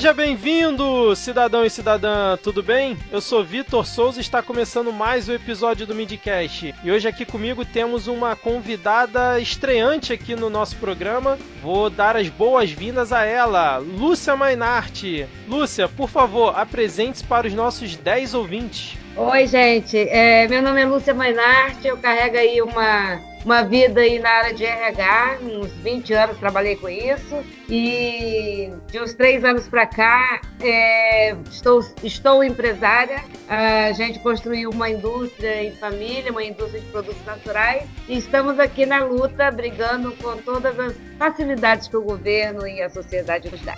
Seja bem-vindo, cidadão e cidadã, tudo bem? Eu sou Vitor Souza e está começando mais um episódio do Midcast. E hoje aqui comigo temos uma convidada estreante aqui no nosso programa. Vou dar as boas-vindas a ela, Lúcia Mainarte. Lúcia, por favor, apresente-se para os nossos 10 ouvintes. Oi, gente. É, meu nome é Lúcia Mainarte, eu carrego aí uma uma vida aí na área de RH, uns 20 anos trabalhei com isso e de uns três anos para cá é, estou, estou empresária. A gente construiu uma indústria em família, uma indústria de produtos naturais e estamos aqui na luta, brigando com todas as facilidades que o governo e a sociedade nos dá.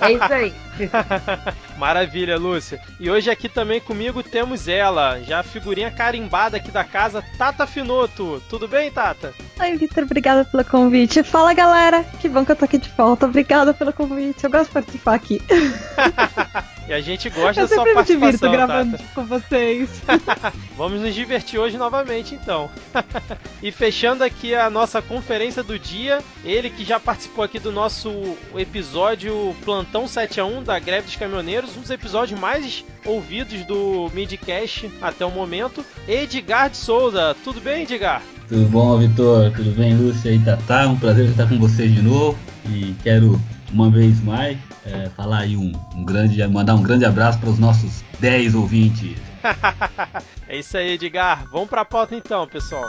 É isso aí. Maravilha, Lúcia. E hoje aqui também comigo temos ela, já a figurinha carimbada aqui da casa, Tata Finoto. Tudo bem? Bem, Tata? Oi, Vitor, obrigada pelo convite. Fala, galera. Que bom que eu tô aqui de volta. Obrigada pelo convite. Eu gosto de participar aqui. e a gente gosta eu da sua participação, Eu me divirto gravando Tata. com vocês. Vamos nos divertir hoje novamente, então. e fechando aqui a nossa conferência do dia, ele que já participou aqui do nosso episódio Plantão 7 a 1 da Greve dos Caminhoneiros, um dos episódios mais ouvidos do Midcast até o momento, Edgar de Souza. Tudo bem, Edgar? Tudo bom, Vitor? Tudo bem, Lúcia e Tatá? Um prazer estar com vocês de novo. E quero, uma vez mais, é, falar aí um, um, grande, mandar um grande abraço para os nossos 10 ouvintes. é isso aí, Edgar. Vamos para a pauta então, pessoal.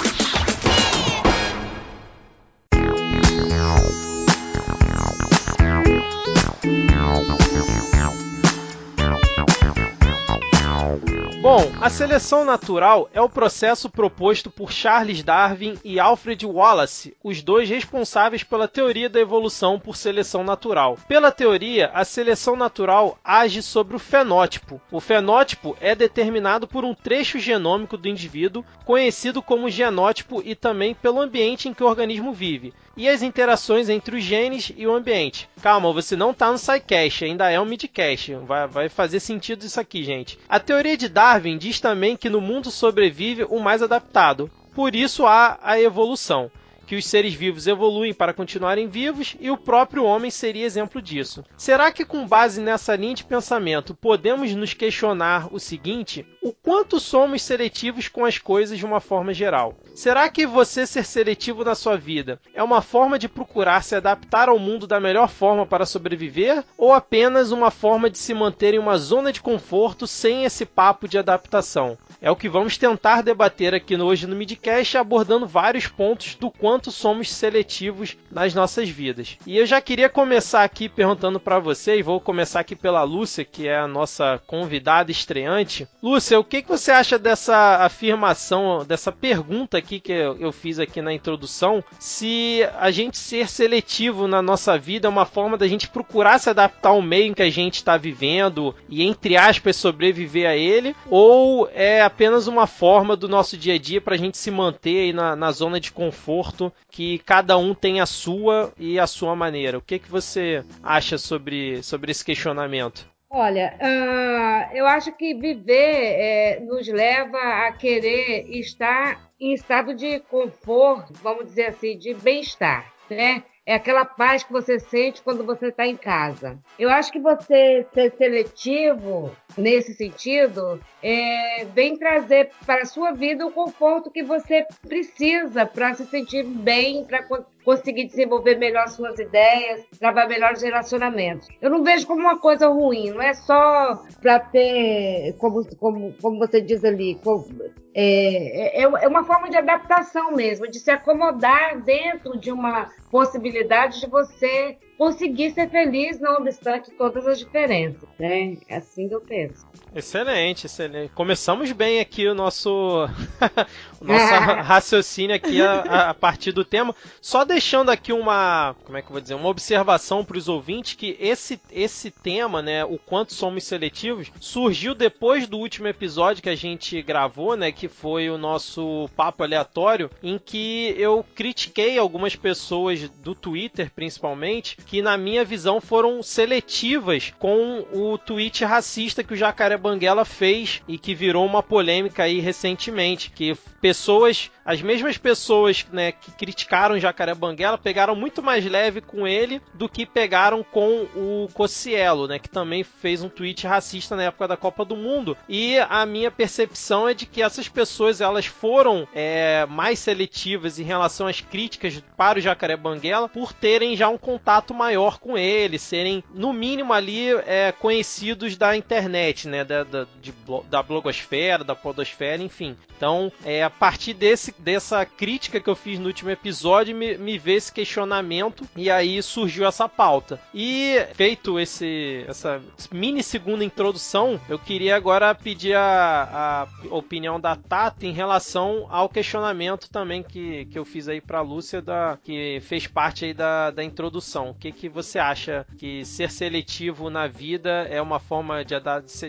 Bom, a seleção natural é o processo proposto por Charles Darwin e Alfred Wallace, os dois responsáveis pela teoria da evolução por seleção natural. Pela teoria, a seleção natural age sobre o fenótipo. O fenótipo é determinado por um trecho genômico do indivíduo, conhecido como genótipo, e também pelo ambiente em que o organismo vive e as interações entre os genes e o ambiente. Calma, você não está no SciCast, ainda é um midcast. Vai, vai fazer sentido isso aqui, gente. A teoria de Darwin diz também que no mundo sobrevive o mais adaptado. Por isso há a evolução que os seres vivos evoluem para continuarem vivos e o próprio homem seria exemplo disso. Será que, com base nessa linha de pensamento, podemos nos questionar o seguinte: o quanto somos seletivos com as coisas de uma forma geral? Será que você ser seletivo na sua vida é uma forma de procurar se adaptar ao mundo da melhor forma para sobreviver ou apenas uma forma de se manter em uma zona de conforto sem esse papo de adaptação? É o que vamos tentar debater aqui hoje no Midcast, abordando vários pontos do quanto somos seletivos nas nossas vidas. E eu já queria começar aqui perguntando para vocês, vou começar aqui pela Lúcia, que é a nossa convidada estreante. Lúcia, o que, que você acha dessa afirmação, dessa pergunta aqui que eu fiz aqui na introdução? Se a gente ser seletivo na nossa vida é uma forma da gente procurar se adaptar ao meio em que a gente está vivendo e, entre aspas, sobreviver a ele, ou é apenas uma forma do nosso dia a dia para a gente se manter aí na, na zona de conforto, que cada um tem a sua e a sua maneira. O que, que você acha sobre, sobre esse questionamento? Olha, uh, eu acho que viver é, nos leva a querer estar em estado de conforto, vamos dizer assim, de bem-estar, né? É aquela paz que você sente quando você está em casa. Eu acho que você ser seletivo nesse sentido é, vem trazer para a sua vida o conforto que você precisa para se sentir bem, para conseguir desenvolver melhor suas ideias, travar melhores relacionamentos. Eu não vejo como uma coisa ruim, não é só para ter, como, como, como você diz ali, como, é, é, é uma forma de adaptação mesmo, de se acomodar dentro de uma possibilidade de você conseguir ser feliz, não obstante todas as diferenças. Né? É assim que eu penso. Excelente, excelente. Começamos bem aqui o nosso, o nosso raciocínio aqui a, a, partir do tema. Só deixando aqui uma, como é que eu vou dizer, uma observação para os ouvintes que esse, esse tema, né, o quanto somos seletivos, surgiu depois do último episódio que a gente gravou, né, que foi o nosso papo aleatório, em que eu critiquei algumas pessoas do Twitter, principalmente, que na minha visão foram seletivas com o tweet racista que o Jacaré Banguela fez e que virou uma polêmica aí recentemente, que pessoas, as mesmas pessoas né, que criticaram Jacaré Banguela pegaram muito mais leve com ele do que pegaram com o Cocielo, né, que também fez um tweet racista na época da Copa do Mundo. E a minha percepção é de que essas pessoas elas foram é, mais seletivas em relação às críticas para o Jacaré Banguela por terem já um contato maior com ele, serem no mínimo ali é, conhecidos da internet, né, da, da, de, da blogosfera, da podosfera, enfim. Então, é, a partir desse, dessa crítica que eu fiz no último episódio, me, me veio esse questionamento e aí surgiu essa pauta. E feito esse, essa mini segunda introdução, eu queria agora pedir a, a opinião da Tata em relação ao questionamento também que, que eu fiz aí para Lúcia, da, que fez parte aí da, da introdução. Que, que você acha que ser seletivo na vida é uma forma de,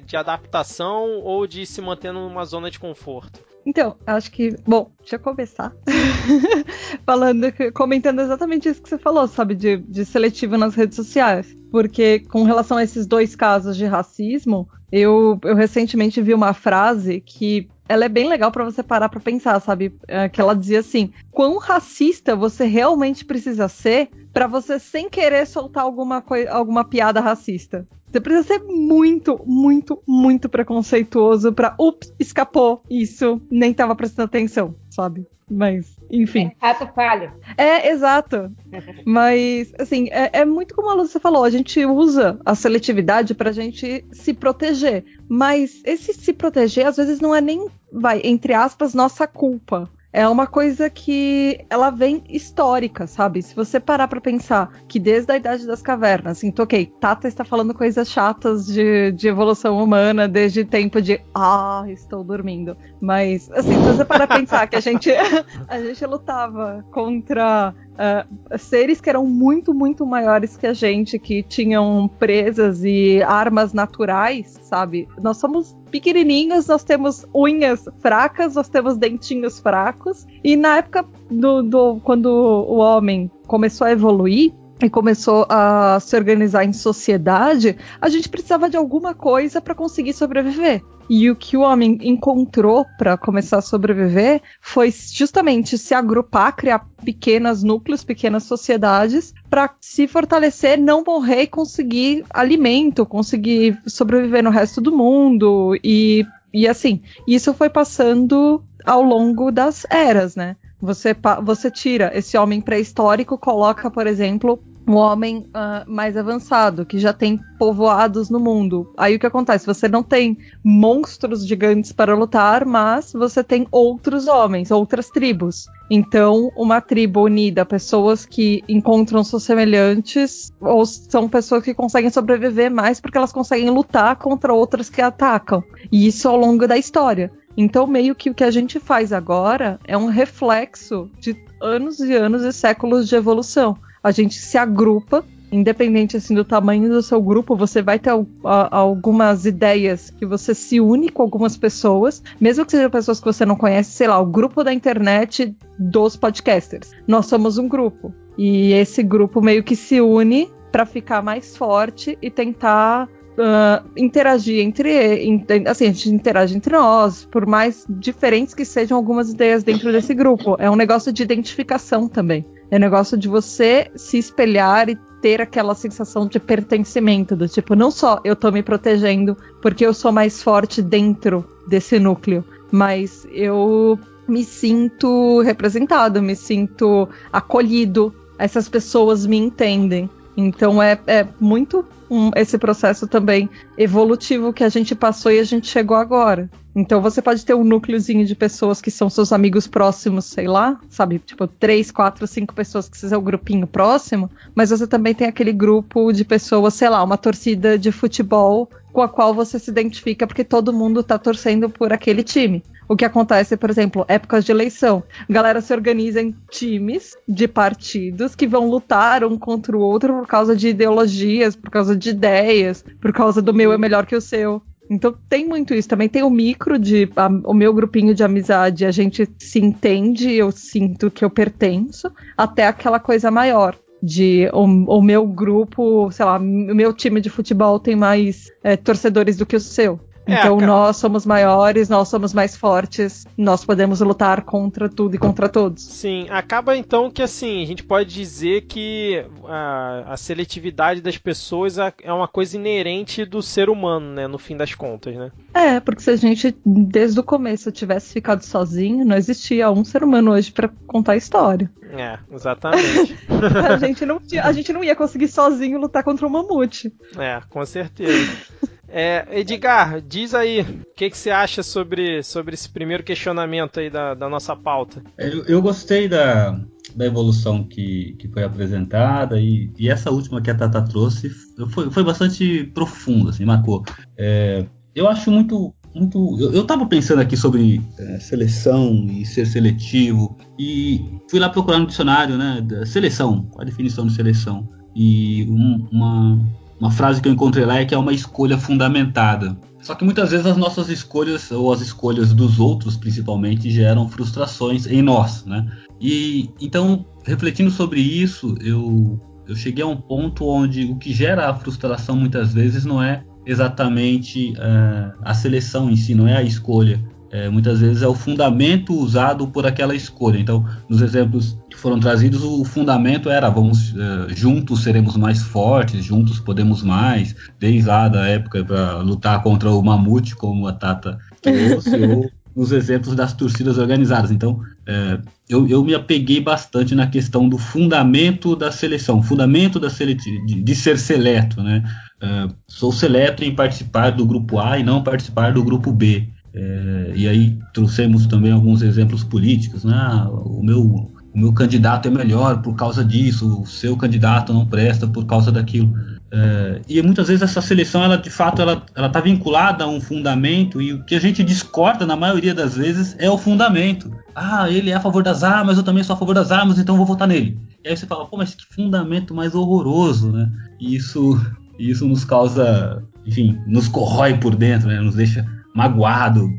de adaptação ou de se manter numa zona de conforto? Então, acho que. Bom, deixa eu começar. Falando, comentando exatamente isso que você falou, sabe? De, de seletivo nas redes sociais. Porque, com relação a esses dois casos de racismo, eu, eu recentemente vi uma frase que ela é bem legal para você parar para pensar, sabe? É, que ela dizia assim: quão racista você realmente precisa ser para você sem querer soltar alguma, alguma piada racista? Você precisa ser muito, muito, muito preconceituoso pra. Ups, escapou isso, nem tava prestando atenção, sabe? Mas, enfim. É, rato falho. É, exato. Mas, assim, é, é, muito como a Lúcia falou, a gente usa a seletividade pra gente se proteger. Mas esse se proteger, às vezes, não é nem, vai, entre aspas, nossa culpa é uma coisa que ela vem histórica, sabe? Se você parar para pensar que desde a Idade das Cavernas, então, ok, Tata está falando coisas chatas de, de evolução humana desde tempo de ah, estou dormindo. Mas, assim, se você parar pra pensar que a gente, a gente lutava contra uh, seres que eram muito, muito maiores que a gente, que tinham presas e armas naturais, sabe? Nós somos pequenininhos, nós temos unhas fracas, nós temos dentinhos fracos. E na época do, do quando o homem começou a evoluir, e começou a se organizar em sociedade, a gente precisava de alguma coisa para conseguir sobreviver. E o que o homem encontrou para começar a sobreviver foi justamente se agrupar, criar pequenos núcleos, pequenas sociedades, para se fortalecer, não morrer e conseguir alimento, conseguir sobreviver no resto do mundo. E, e assim, isso foi passando ao longo das eras, né? Você, você tira esse homem pré-histórico, coloca, por exemplo, um homem uh, mais avançado, que já tem povoados no mundo. Aí o que acontece? Você não tem monstros gigantes para lutar, mas você tem outros homens, outras tribos. Então, uma tribo unida, pessoas que encontram seus semelhantes, ou são pessoas que conseguem sobreviver mais porque elas conseguem lutar contra outras que atacam. E isso ao longo da história. Então, meio que o que a gente faz agora é um reflexo de anos e anos e séculos de evolução a gente se agrupa, independente assim do tamanho do seu grupo, você vai ter algumas ideias que você se une com algumas pessoas, mesmo que sejam pessoas que você não conhece, sei lá, o grupo da internet dos podcasters. Nós somos um grupo e esse grupo meio que se une para ficar mais forte e tentar Uh, interagir entre assim, a gente interage entre nós, por mais diferentes que sejam algumas ideias dentro desse grupo. É um negócio de identificação também. É negócio de você se espelhar e ter aquela sensação de pertencimento, do tipo, não só eu tô me protegendo porque eu sou mais forte dentro desse núcleo, mas eu me sinto representado, me sinto acolhido, essas pessoas me entendem. Então é, é muito um, esse processo também evolutivo que a gente passou e a gente chegou agora. Então você pode ter um núcleozinho de pessoas que são seus amigos próximos, sei lá, sabe? Tipo, três, quatro, cinco pessoas que é o grupinho próximo, mas você também tem aquele grupo de pessoas, sei lá, uma torcida de futebol com a qual você se identifica porque todo mundo tá torcendo por aquele time. O que acontece, por exemplo, épocas de eleição. Galera se organiza em times de partidos que vão lutar um contra o outro por causa de ideologias, por causa de ideias, por causa do meu é melhor que o seu. Então tem muito isso. Também tem o micro de a, o meu grupinho de amizade, a gente se entende, eu sinto que eu pertenço, até aquela coisa maior de o, o, meu grupo, sei lá, o meu time de futebol tem mais é, torcedores do que o seu. É, então cara... nós somos maiores, nós somos mais fortes, nós podemos lutar contra tudo e contra todos. Sim, acaba então que assim, a gente pode dizer que a, a seletividade das pessoas é uma coisa inerente do ser humano, né, no fim das contas, né? É, porque se a gente desde o começo tivesse ficado sozinho, não existia um ser humano hoje para contar a história. É, exatamente. a, gente não, a gente não ia conseguir sozinho lutar contra um mamute. É, com certeza. É, Edgar, diz aí o que, que você acha sobre, sobre esse primeiro questionamento aí da, da nossa pauta. Eu, eu gostei da, da evolução que, que foi apresentada e, e, essa última que a Tata trouxe foi, foi bastante profunda, assim, marcou. É, eu acho muito. muito eu, eu tava pensando aqui sobre é, seleção e ser seletivo e fui lá procurar no dicionário, né? Seleção, qual a definição de seleção? E um, uma, uma frase que eu encontrei lá é que é uma escolha fundamentada. Só que muitas vezes as nossas escolhas, ou as escolhas dos outros principalmente, geram frustrações em nós, né? E então, refletindo sobre isso, eu, eu cheguei a um ponto onde o que gera a frustração muitas vezes não é exatamente uh, a seleção em si, não é a escolha, é, muitas vezes é o fundamento usado por aquela escolha. Então, nos exemplos que foram trazidos, o fundamento era vamos é, juntos seremos mais fortes, juntos podemos mais, desde lá da época para lutar contra o mamute, como a Tata trouxe, ou nos exemplos das torcidas organizadas. Então, é, eu, eu, me apeguei bastante na questão do fundamento da seleção, fundamento da seleti de, de ser seleto, né? É, sou seleto em participar do grupo A e não participar do grupo B. É, e aí trouxemos também alguns exemplos políticos, né? Ah, o meu o meu candidato é melhor por causa disso, o seu candidato não presta por causa daquilo. É, e muitas vezes essa seleção, ela de fato, ela está vinculada a um fundamento e o que a gente discorda na maioria das vezes é o fundamento. Ah, ele é a favor das armas, eu também sou a favor das armas, então vou votar nele. E aí você fala, pô, mas que fundamento mais horroroso, né? E isso, isso nos causa, enfim, nos corrói por dentro, né? Nos deixa magoado,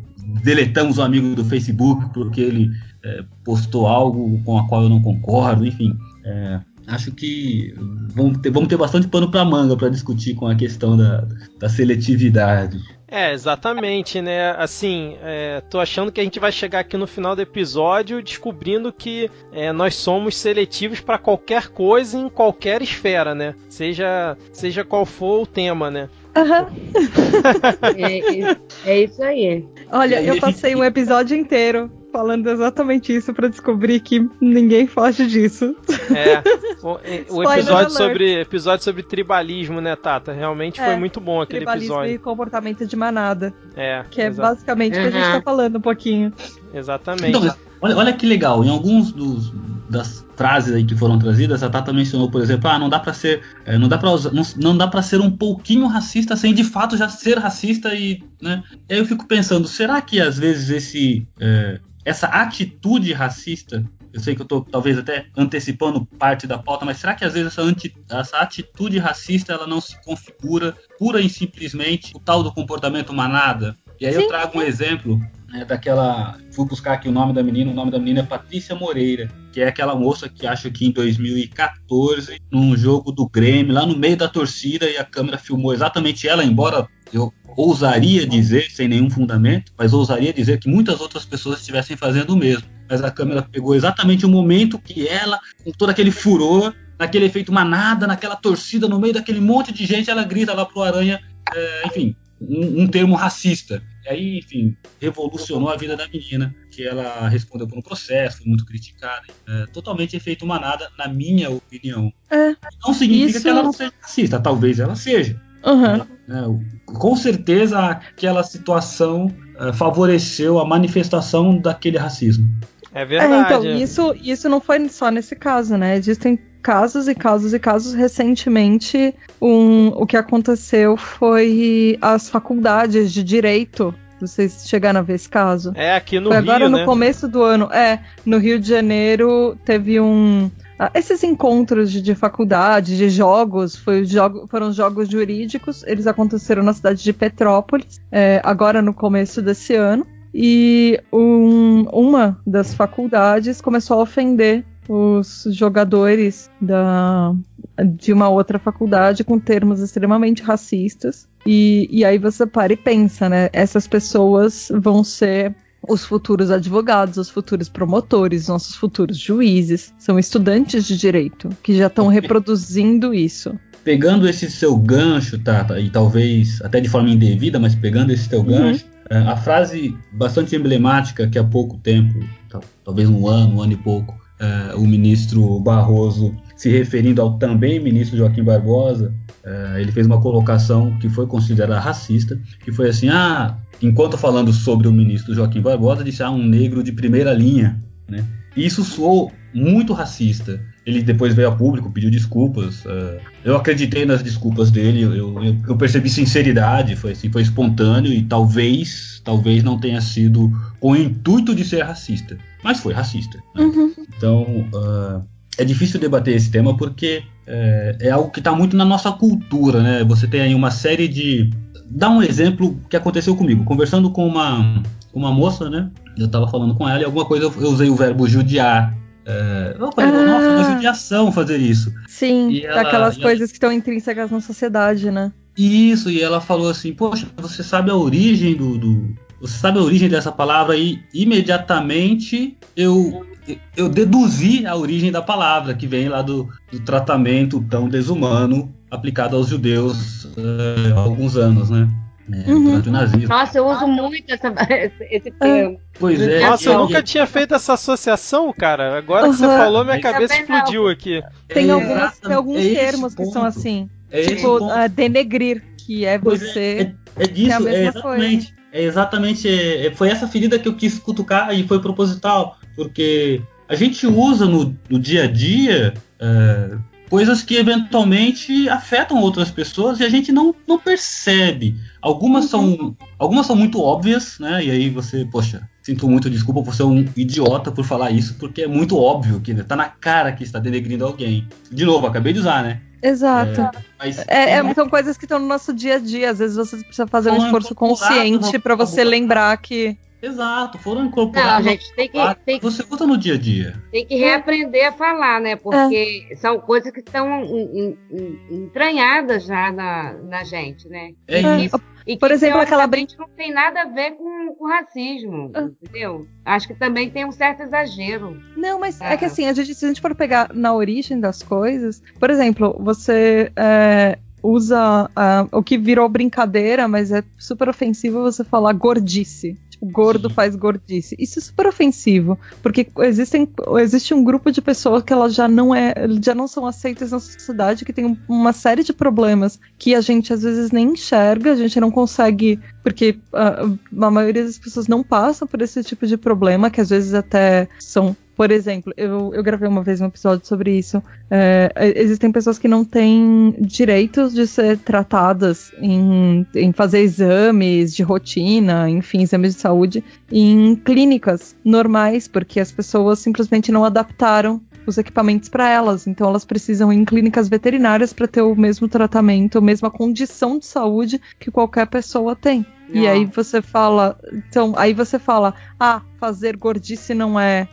deletamos um amigo do Facebook porque ele é, postou algo com a qual eu não concordo, enfim. É, acho que vamos ter, vamos ter bastante pano para manga para discutir com a questão da, da seletividade. É, exatamente, né? Assim, é, tô achando que a gente vai chegar aqui no final do episódio descobrindo que é, nós somos seletivos para qualquer coisa em qualquer esfera, né? Seja, seja qual for o tema, né? Uhum. é, é, isso aí. Olha, eu passei um episódio inteiro falando exatamente isso para descobrir que ninguém foge disso. É. O, o episódio sobre episódio sobre tribalismo, né, Tata? Realmente é, foi muito bom aquele tribalismo episódio. e comportamento de manada. É. Que é basicamente o uhum. que a gente tá falando um pouquinho. Exatamente. Então, olha, olha que legal, em alguns dos das frases aí que foram trazidas, a Tata mencionou, por exemplo, ah, não dá para ser, é, não dá para não, não dá para ser um pouquinho racista sem de fato já ser racista e, né? Aí eu fico pensando, será que às vezes esse é, essa atitude racista, eu sei que eu estou talvez até antecipando parte da pauta, mas será que às vezes essa, anti, essa atitude racista ela não se configura pura e simplesmente o tal do comportamento manada? E aí Sim. eu trago um exemplo né, daquela. Fui buscar aqui o nome da menina, o nome da menina é Patrícia Moreira, que é aquela moça que acho que em 2014, num jogo do Grêmio, lá no meio da torcida, e a câmera filmou exatamente ela, embora eu ousaria dizer, sem nenhum fundamento, mas ousaria dizer que muitas outras pessoas estivessem fazendo o mesmo. Mas a câmera pegou exatamente o momento que ela, com todo aquele furor, naquele efeito manada, naquela torcida, no meio daquele monte de gente, ela grita lá pro Aranha, é, enfim, um, um termo racista. E aí, enfim, revolucionou a vida da menina, que ela respondeu por um processo, foi muito criticada. É, totalmente efeito manada, na minha opinião. É, Não significa Isso- que ela não seja racista, talvez ela seja. aham. né? Com certeza aquela situação eh, favoreceu a manifestação daquele racismo. É É, verdade. então, isso, isso não foi só nesse caso, né? Existem casos e casos e casos. Recentemente, um, o que aconteceu foi as faculdades de direito. Vocês chegaram a ver esse caso? É, aqui no foi Rio, agora no né? começo do ano. É, no Rio de Janeiro teve um. ah, Esses encontros de, de faculdade, de jogos, foi jogo, foram jogos jurídicos, eles aconteceram na cidade de Petrópolis, é, agora no começo desse ano. E um- uma das faculdades começou a ofender os jogadores da, de uma outra faculdade com termos extremamente racistas. E, e aí você para e pensa, né? Essas pessoas vão ser os futuros advogados, os futuros promotores, nossos futuros juízes. São estudantes de direito que já estão reproduzindo isso. Pegando esse seu gancho, Tata, e talvez até de forma indevida, mas pegando esse teu Uhum. gancho, eh, a frase bastante emblemática que há pouco tempo, tal- talvez um ano, um ano e pouco, eh, o ministro Barroso, se referindo ao também ministro Joaquim Barbosa, eh, ele fez uma colocação que foi considerada racista, que foi assim, ah, enquanto falando sobre o ministro Joaquim Barbosa, disse, ah, um negro de primeira linha, né? E isso soou muito racista. Ele depois veio a público, pediu desculpas. eh, eu acreditei nas desculpas dele, eu, eu- eu percebi sinceridade, foi assim, foi espontâneo e talvez, talvez não tenha sido com o intuito de ser racista, mas foi racista. né? Então, ah, é difícil debater esse tema porque é, é algo que está muito na nossa cultura, né? Você tem aí uma série de. Dá um exemplo que aconteceu comigo. Conversando com uma, uma moça, né? Eu estava falando com ela e alguma coisa eu usei o verbo judiar. É, eu falei, Ah. nossa, é uma judiação fazer isso. Sim, ela- aquelas e ela- coisas que estão intrínsecas na sociedade, né? Isso, e ela falou assim, poxa, você sabe a origem do. do- você sabe a origem dessa palavra e imediatamente eu, eu deduzi a origem da palavra, que vem lá do, do tratamento tão desumano aplicado aos judeus eh, há alguns anos, né? É, Uhum. Durante o nazismo. Nossa, eu uso muito essa- esse, esse termo. Pois é. Nossa, eu e- nunca tinha feito essa associação, cara. Agora que você Uhum. falou, minha cabeça não. explodiu aqui. Tem, é algumas, tem alguns é termos que são ponto. assim. É tipo, ponto. ah, denegrir, que é Pois você. É, é disso, é é, exatamente. É exatamente. é- é- foi essa ferida que eu quis cutucar e foi proposital. Porque a gente usa no, no dia a dia é, coisas que eventualmente afetam outras pessoas e a gente não, não percebe. Algumas, são, algumas são muito óbvias, né? E aí você, poxa, sinto muito desculpa por ser um idiota por falar isso, porque é muito óbvio que né, tá na cara que está denegrindo alguém. De novo, acabei de usar, né? Exato. Mas É, é, são coisas que estão no nosso dia a dia. Às vezes você precisa fazer um São esforço incorporadas consciente pra você lembrar que. Exato, foram Não, incorporados. gente, tem que, Ah, tem, que- Você usa no dia a dia. tem que reaprender a falar, né? Porque são coisas que estão entranhadas já na, na gente, né? É É, isso. E Por que, exemplo, aquela brin- teoricamente, não tem nada a ver com, com racismo, Ah. entendeu? Acho que também tem um certo exagero. Não, mas é Ah. que assim, a gente, se a gente for pegar na origem das coisas, por exemplo, você é, usa ah, o que virou brincadeira, mas é super ofensivo você falar gordice. Tipo, gordo Sim. faz gordice. Isso é super ofensivo, porque existem, existe um grupo de pessoas que elas já não é, já não são aceitas na sociedade, que tem um- uma série de problemas que a gente às vezes nem enxerga, a gente não consegue, porque ah, a maioria das pessoas não passam por esse tipo de problema, que às vezes até são por exemplo, eu, eu gravei uma vez um episódio sobre isso. É, existem pessoas que não têm direitos de ser tratadas em, em fazer exames de rotina, enfim, exames de saúde, em clínicas normais, porque as pessoas simplesmente não adaptaram os equipamentos para elas. Então elas precisam ir em clínicas veterinárias para ter o mesmo tratamento, a mesma condição de saúde que qualquer pessoa tem. E Ah. aí você fala, então, aí você fala, ah, fazer gordice não é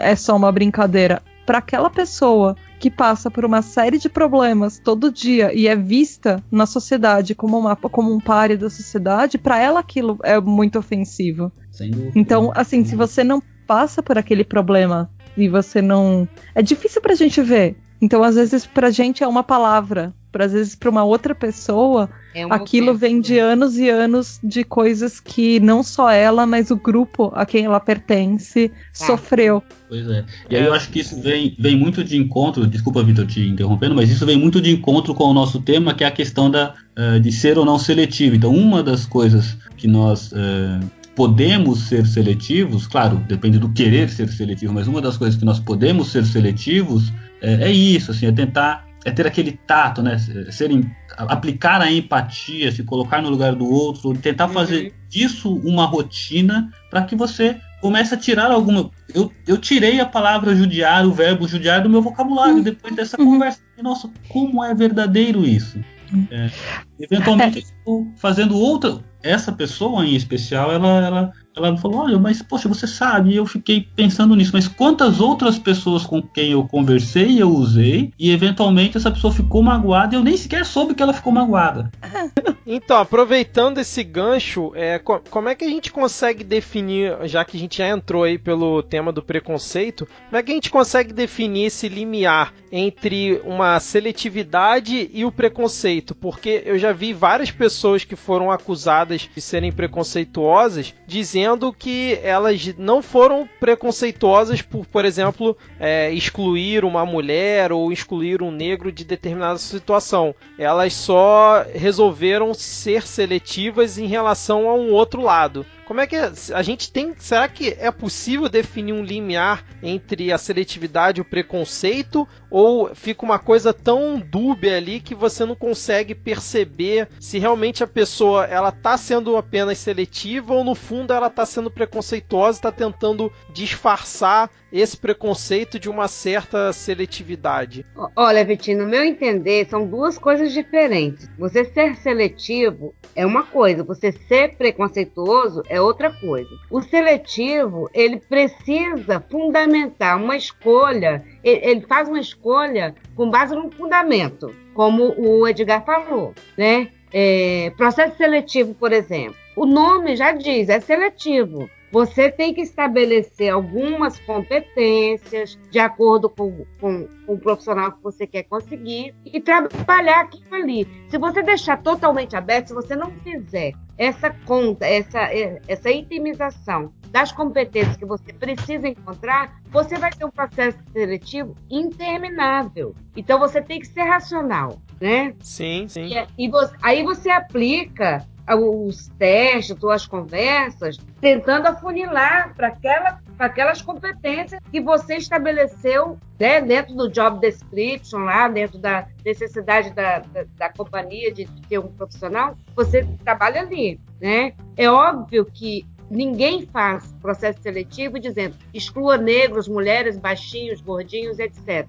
é só uma brincadeira. Para aquela pessoa que passa por uma série de problemas todo dia e é vista na sociedade como, uma, como um páreo da sociedade, para ela aquilo é muito ofensivo. Sem dúvida. Então, assim, se você não passa por aquele problema e você não. É difícil pra gente ver. Então, às vezes, pra gente é uma palavra. Às vezes para uma outra pessoa, é um aquilo vem de anos e anos de coisas que não só ela, mas o grupo a quem ela pertence tá. sofreu. Pois é. E aí eu acho que isso vem, vem muito de encontro, desculpa, Vitor, te interrompendo, mas isso vem muito de encontro com o nosso tema, que é a questão da, uh, de ser ou não seletivo. Então, uma das coisas que nós uh, podemos ser seletivos, claro, depende do querer ser seletivo, mas uma das coisas que nós podemos ser seletivos é, é isso, assim, é tentar é ter aquele tato, né? Serem, aplicar a empatia, se colocar no lugar do outro, tentar fazer uhum. disso uma rotina para que você comece a tirar alguma. Eu, eu tirei a palavra judiar, o verbo judiar do meu vocabulário uhum. depois dessa uhum. conversa. E, nossa, como é verdadeiro isso? Uhum. É, eventualmente, estou fazendo outra. Essa pessoa em especial, ela, ela ela falou: Olha, mas poxa, você sabe, eu fiquei pensando nisso, mas quantas outras pessoas com quem eu conversei eu usei e eventualmente essa pessoa ficou magoada e eu nem sequer soube que ela ficou magoada. Então, aproveitando esse gancho, é, como é que a gente consegue definir, já que a gente já entrou aí pelo tema do preconceito, como é que a gente consegue definir esse limiar entre uma seletividade e o preconceito? Porque eu já vi várias pessoas que foram acusadas de serem preconceituosas dizendo dizendo que elas não foram preconceituosas por, por exemplo, é, excluir uma mulher ou excluir um negro de determinada situação. Elas só resolveram ser seletivas em relação a um outro lado. Como é que a gente tem. Será que é possível definir um limiar entre a seletividade e o preconceito? Ou fica uma coisa tão dúbia ali que você não consegue perceber se realmente a pessoa ela tá sendo apenas seletiva ou no fundo ela tá sendo preconceituosa, está tentando disfarçar esse preconceito de uma certa seletividade? Olha, Vitinho, no meu entender, são duas coisas diferentes. Você ser seletivo é uma coisa, você ser preconceituoso é outra coisa. O seletivo, ele precisa fundamentar uma escolha, ele faz uma escolha com base num fundamento, como o Edgar falou, né? É, processo seletivo, por exemplo. O nome já diz, é seletivo. Você tem que estabelecer algumas competências de acordo com, com, com, o profissional que você quer conseguir e trabalhar aquilo ali. Se você deixar totalmente aberto, se você não fizer essa conta, essa, essa itemização das competências que você precisa encontrar, você vai ter um processo seletivo interminável. Então você tem que ser racional, né? Sim, sim. E, e você, aí você aplica os testes ou as conversas, tentando afunilar para aquela, aquelas competências que você estabeleceu né, dentro do job description, lá dentro da necessidade da, da, da companhia de, de ter um profissional, você trabalha ali. Né? É óbvio que Ninguém faz processo seletivo dizendo exclua negros, mulheres, baixinhos, gordinhos, etc.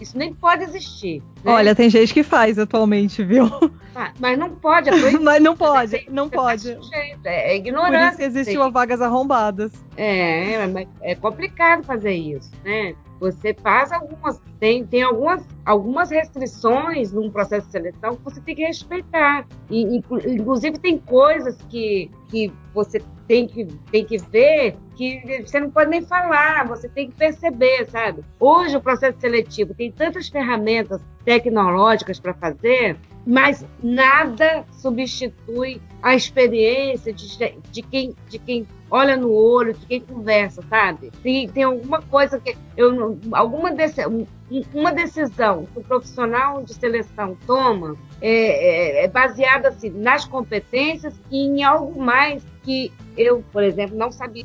isso nem pode existir. Né? Olha, tem gente que faz atualmente, viu? Ah, mas não pode. É mas não pode, não pode. É, é ignorância. Por isso vagas arrombadas. É, é, é complicado fazer isso, né? Você faz algumas, tem, tem algumas, algumas restrições num processo de seleção que você tem que respeitar. E, inclusive tem coisas que, que você tem que, tem que ver que você não pode nem falar, você tem que perceber, sabe? Hoje o processo seletivo tem tantas ferramentas tecnológicas para fazer, mas nada substitui a experiência de, de, quem, de quem olha no olho, de quem conversa, sabe? Tem, tem alguma coisa que eu alguma desse, uma decisão que o profissional de seleção toma é, é, é baseada assim, nas competências e em algo mais que eu, por exemplo, não sabia.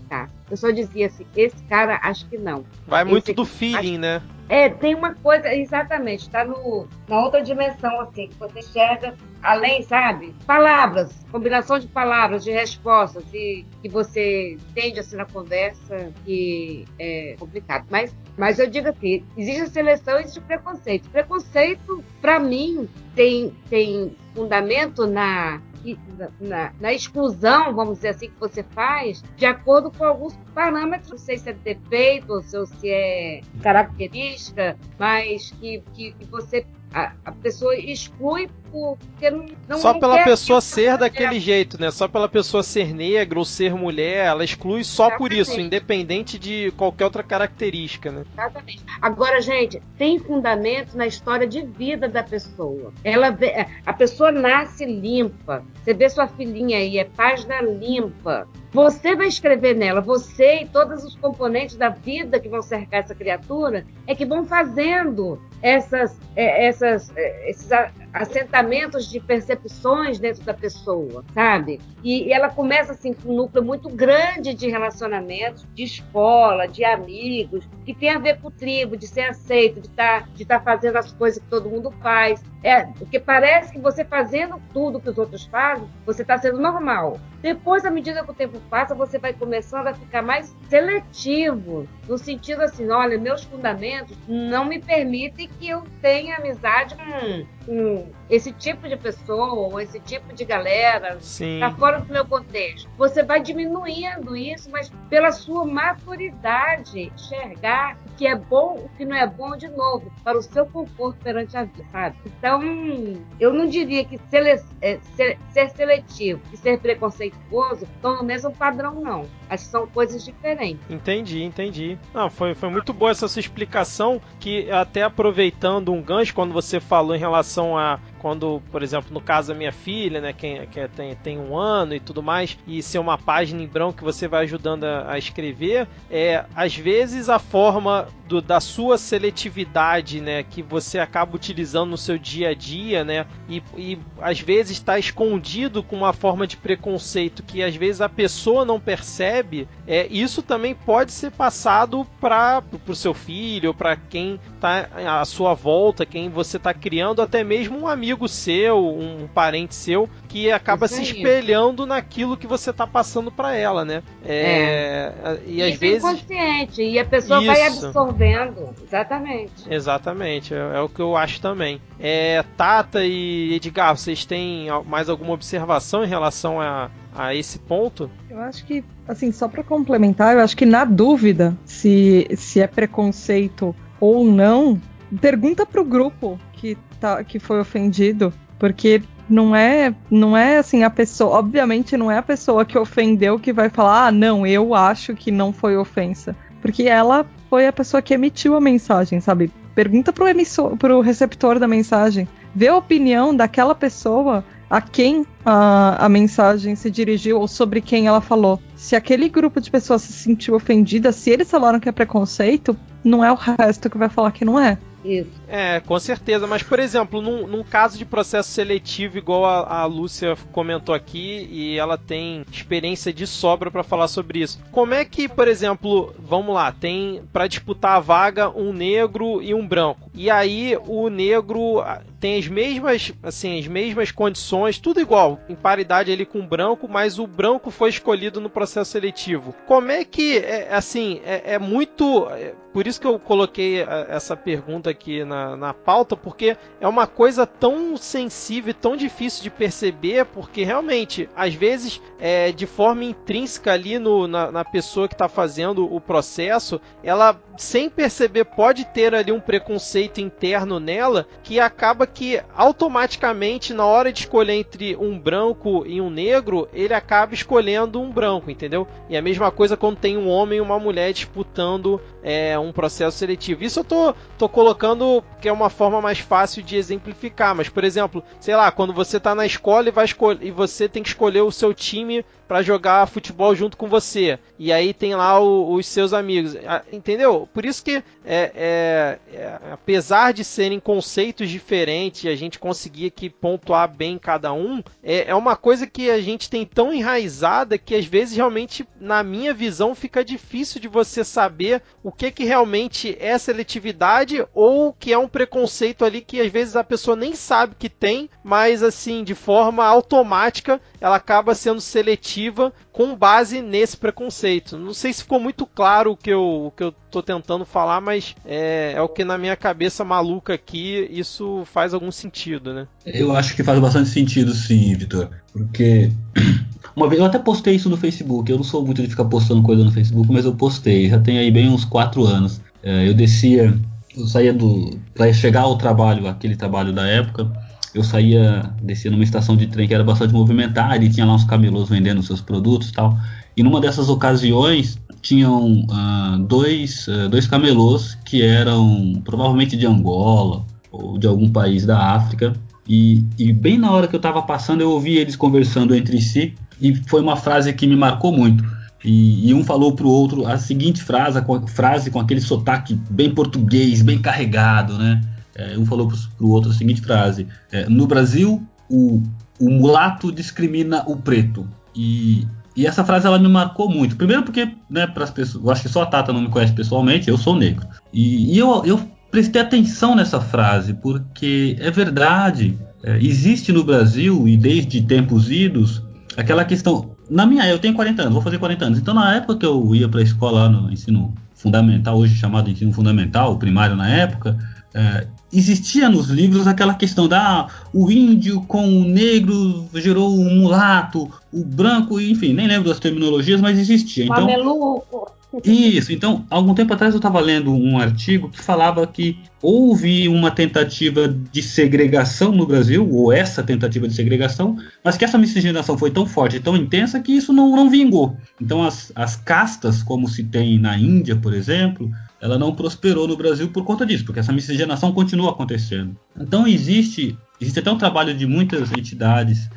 Eu só dizia assim, esse cara acho que não. Vai muito do feeling, acho... né? É, tem uma coisa, exatamente, está na outra dimensão, assim, que você enxerga além, sabe? Palavras, combinação de palavras, de respostas, e que você entende assim na conversa, que é complicado. Mas, mas eu digo assim, existe a seleção e existe o preconceito. Preconceito, para mim, tem, tem fundamento na na, na, exclusão, vamos dizer assim, que você faz, de acordo com alguns parâmetros, não sei se é defeito ou se é característica, mas que, que, que você a, a, pessoa exclui não, não Só pela pessoa ser daquele jeito, né? Só pela pessoa ser negra ou ser mulher, ela exclui só por isso, Exatamente. independente de qualquer outra característica, né? Exatamente. Agora, gente, tem fundamento na história de vida da pessoa. Ela vê- a pessoa nasce limpa. Você vê sua filhinha aí, é página limpa. Você vai escrever nela, você e todos os componentes da vida que vão cercar essa criatura é que vão fazendo essas, é, essas, é, esses assentamentos de percepções dentro da pessoa, sabe? E, ela começa assim com um núcleo muito grande de relacionamentos, de escola, de amigos, que tem a ver com tribo, de ser aceito, de estar de tá fazendo as coisas que todo mundo faz. É, porque parece que você fazendo tudo que os outros fazem, você está sendo normal. Depois, à medida que o tempo passa, você vai começando a ficar mais seletivo, no sentido assim, olha, meus fundamentos não me permitem que eu tenha amizade com, com esse tipo de pessoa, ou esse tipo de galera, está fora do meu contexto. Você vai diminuindo isso, mas pela sua maturidade, enxergar o que é bom, o que não é bom de novo, para o seu conforto perante a vida, sabe? Então, eu não diria que sele- é, ser, ser seletivo e ser preconceituoso estão no mesmo padrão, não. Acho que são coisas diferentes. Entendi, entendi. Não, foi, foi muito boa essa sua explicação, que até aproveitando um gancho, quando você falou em relação a quando, por exemplo, no caso da minha filha, né, que, que tem, tem um ano e tudo mais, e ser uma página em branco que você vai ajudando a, a escrever, é, às vezes a forma do, da sua seletividade, né, que você acaba utilizando no seu dia a dia, né, e, e às vezes está escondido com uma forma de preconceito que às vezes a pessoa não percebe, é, isso também pode ser passado para o seu filho, para quem está à sua volta, quem você está criando, até mesmo um amigo seu, um parente seu, que acaba se espelhando naquilo que você está passando para ela, né? É, E às Isso é vezes. inconsciente, e a pessoa vai Isso. absorvendo. Exatamente. Exatamente, é, é o que eu acho também. É, Tata e Edgar, vocês têm mais alguma observação em relação a, a esse ponto? Eu acho que, assim, só para complementar, eu acho que na dúvida se, se é preconceito ou não, pergunta pro grupo tá, que foi ofendido, porque não é, não é assim a pessoa, obviamente não é a pessoa que ofendeu que vai falar, ah, não, eu acho que não foi ofensa, porque ela foi a pessoa que emitiu a mensagem, sabe? Pergunta pro emissor, pro receptor da mensagem, vê a opinião daquela pessoa a quem a, a mensagem se dirigiu ou sobre quem ela falou. Se aquele grupo de pessoas se sentiu ofendida, se eles falaram que é preconceito, não é o resto que vai falar que não é. Isso. É, com certeza. Mas, por exemplo, num, num caso de processo seletivo, igual a, a Lúcia comentou aqui, e ela tem experiência de sobra para falar sobre isso. Como é que, por exemplo, vamos lá, tem para disputar a vaga um negro e um branco. E aí o negro ah, tem as mesmas, assim, as mesmas condições, tudo igual, em paridade ali com o branco, mas o branco foi escolhido no processo seletivo. Como é que, é, assim, é, é muito. Por isso que eu coloquei a- essa pergunta aqui na, na pauta, porque é uma coisa tão sensível e tão difícil de perceber, porque realmente, às vezes, é, de forma intrínseca ali no, na, na pessoa que está fazendo o processo, ela, sem perceber, pode ter ali um preconceito interno nela que acaba que automaticamente, na hora de escolher entre um branco e um negro, ele acaba escolhendo um branco, entendeu? E a mesma coisa quando tem um homem e uma mulher disputando é, processo seletivo. Isso eu tô, tô colocando que é uma forma mais fácil de exemplificar, mas por exemplo, sei lá, quando você tá na escola e, vai escol- e você tem que escolher o seu time para jogar futebol junto com você, e aí tem lá o- os seus amigos, entendeu? Por isso que é, é- é, apesar de serem conceitos diferentes e a gente conseguir aqui pontuar bem cada um, é, é uma coisa que a gente tem tão enraizada que às vezes realmente, na minha visão, fica difícil de você saber o que que realmente é seletividade ou que é um preconceito ali que às vezes a pessoa nem sabe que tem, mas assim, de forma automática, ela acaba sendo seletiva com base nesse preconceito. Não sei se ficou muito claro o que eu, o que eu tô tentando falar, mas é, é o que na minha cabeça maluca aqui isso faz algum sentido, né? Eu acho que faz bastante sentido sim, Vitor. Porque uma vez eu até postei isso no Facebook. Eu não sou muito de ficar postando coisa no Facebook, mas eu postei. Já tem aí bem uns quatro anos. É, eu descia, eu saía do. para chegar ao trabalho, aquele trabalho da época. Eu saía, descia numa estação de trem que era bastante movimentada e tinha lá uns camelôs vendendo seus produtos e tal. E numa dessas ocasiões tinham uh, dois, uh, dois camelôs que eram provavelmente de Angola ou de algum país da África. E, e bem na hora que eu estava passando eu ouvi eles conversando entre si e foi uma frase que me marcou muito. E, e um falou para o outro a seguinte frase com, frase com aquele sotaque bem português, bem carregado, né? É, um falou para o outro a seguinte frase: é, No Brasil, o, o mulato discrimina o preto. E, e essa frase ela me marcou muito. Primeiro porque, né, para as pessoas, eu acho que só a Tata não me conhece pessoalmente, eu sou negro. E, e eu, eu prestei atenção nessa frase porque é verdade. É, existe no Brasil e desde tempos idos aquela questão. Na minha, eu tenho 40 anos, vou fazer 40 anos. Então na época que eu ia para a escola no ensino fundamental, hoje chamado ensino fundamental, primário na época, é, existia nos livros aquela questão da ah, o índio com o negro gerou um mulato, o branco, enfim, nem lembro das terminologias, mas existia. Então, Mameluco. Isso, então, algum tempo atrás eu estava lendo um artigo que falava que houve uma tentativa de segregação no Brasil, ou essa tentativa de segregação, mas que essa miscigenação foi tão forte, tão intensa, que isso não, não vingou. Então, as, as castas, como se tem na Índia, por exemplo, ela não prosperou no Brasil por conta disso, porque essa miscigenação continua acontecendo. Então existe, existe até um trabalho de muitas entidades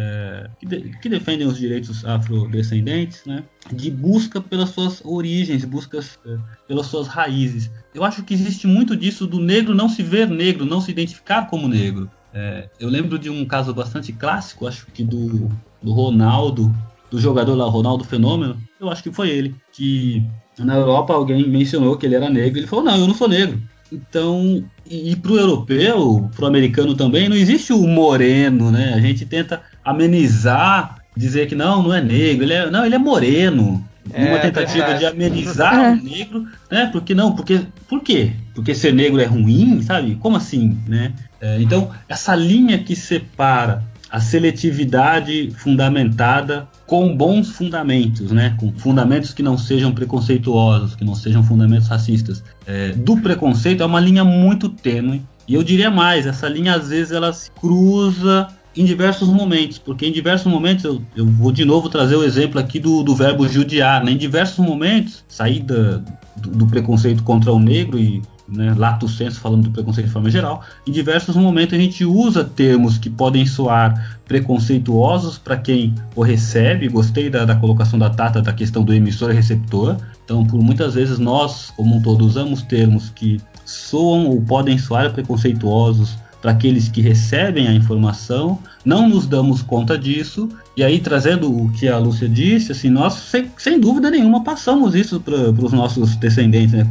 é, que, de, que, defendem os direitos afrodescendentes, né, de busca pelas suas origens, busca é, pelas suas raízes. Eu acho que existe muito disso do negro não se ver negro, não se identificar como negro. É, eu lembro de um caso bastante clássico, acho que do, do Ronaldo, do jogador lá, Ronaldo Fenômeno, eu acho que foi ele, que na Europa alguém mencionou que ele era negro, ele falou, não, eu não sou negro. Então, e, e para o europeu, para o americano também, não existe o moreno, né? A gente tenta amenizar, dizer que não, não é negro, ele é, não, ele é moreno. É, numa tentativa verdade. de amenizar é. o negro, né? Porque não, porque por quê? Porque ser negro é ruim, sabe? Como assim, né? É, então essa linha que separa a seletividade fundamentada com bons fundamentos, né? com fundamentos que não sejam preconceituosos, que não sejam fundamentos racistas. É, do preconceito é uma linha muito tênue, e eu diria mais, essa linha às vezes ela se cruza em diversos momentos, porque em diversos momentos, eu, eu vou de novo trazer o exemplo aqui do, do verbo judiar, né? em diversos momentos, sair do, do preconceito contra o negro e né, lato senso, falando do preconceito de forma geral, em diversos momentos a gente usa termos que podem soar preconceituosos para quem o recebe. Gostei da, da, colocação da Tata da questão do emissor e receptor. Então, por muitas vezes nós, como um todo, usamos termos que soam ou podem soar preconceituosos para aqueles que recebem a informação, não nos damos conta disso, e aí trazendo o que a Lúcia disse, assim, nós sem, sem dúvida nenhuma passamos isso para os nossos descendentes, né?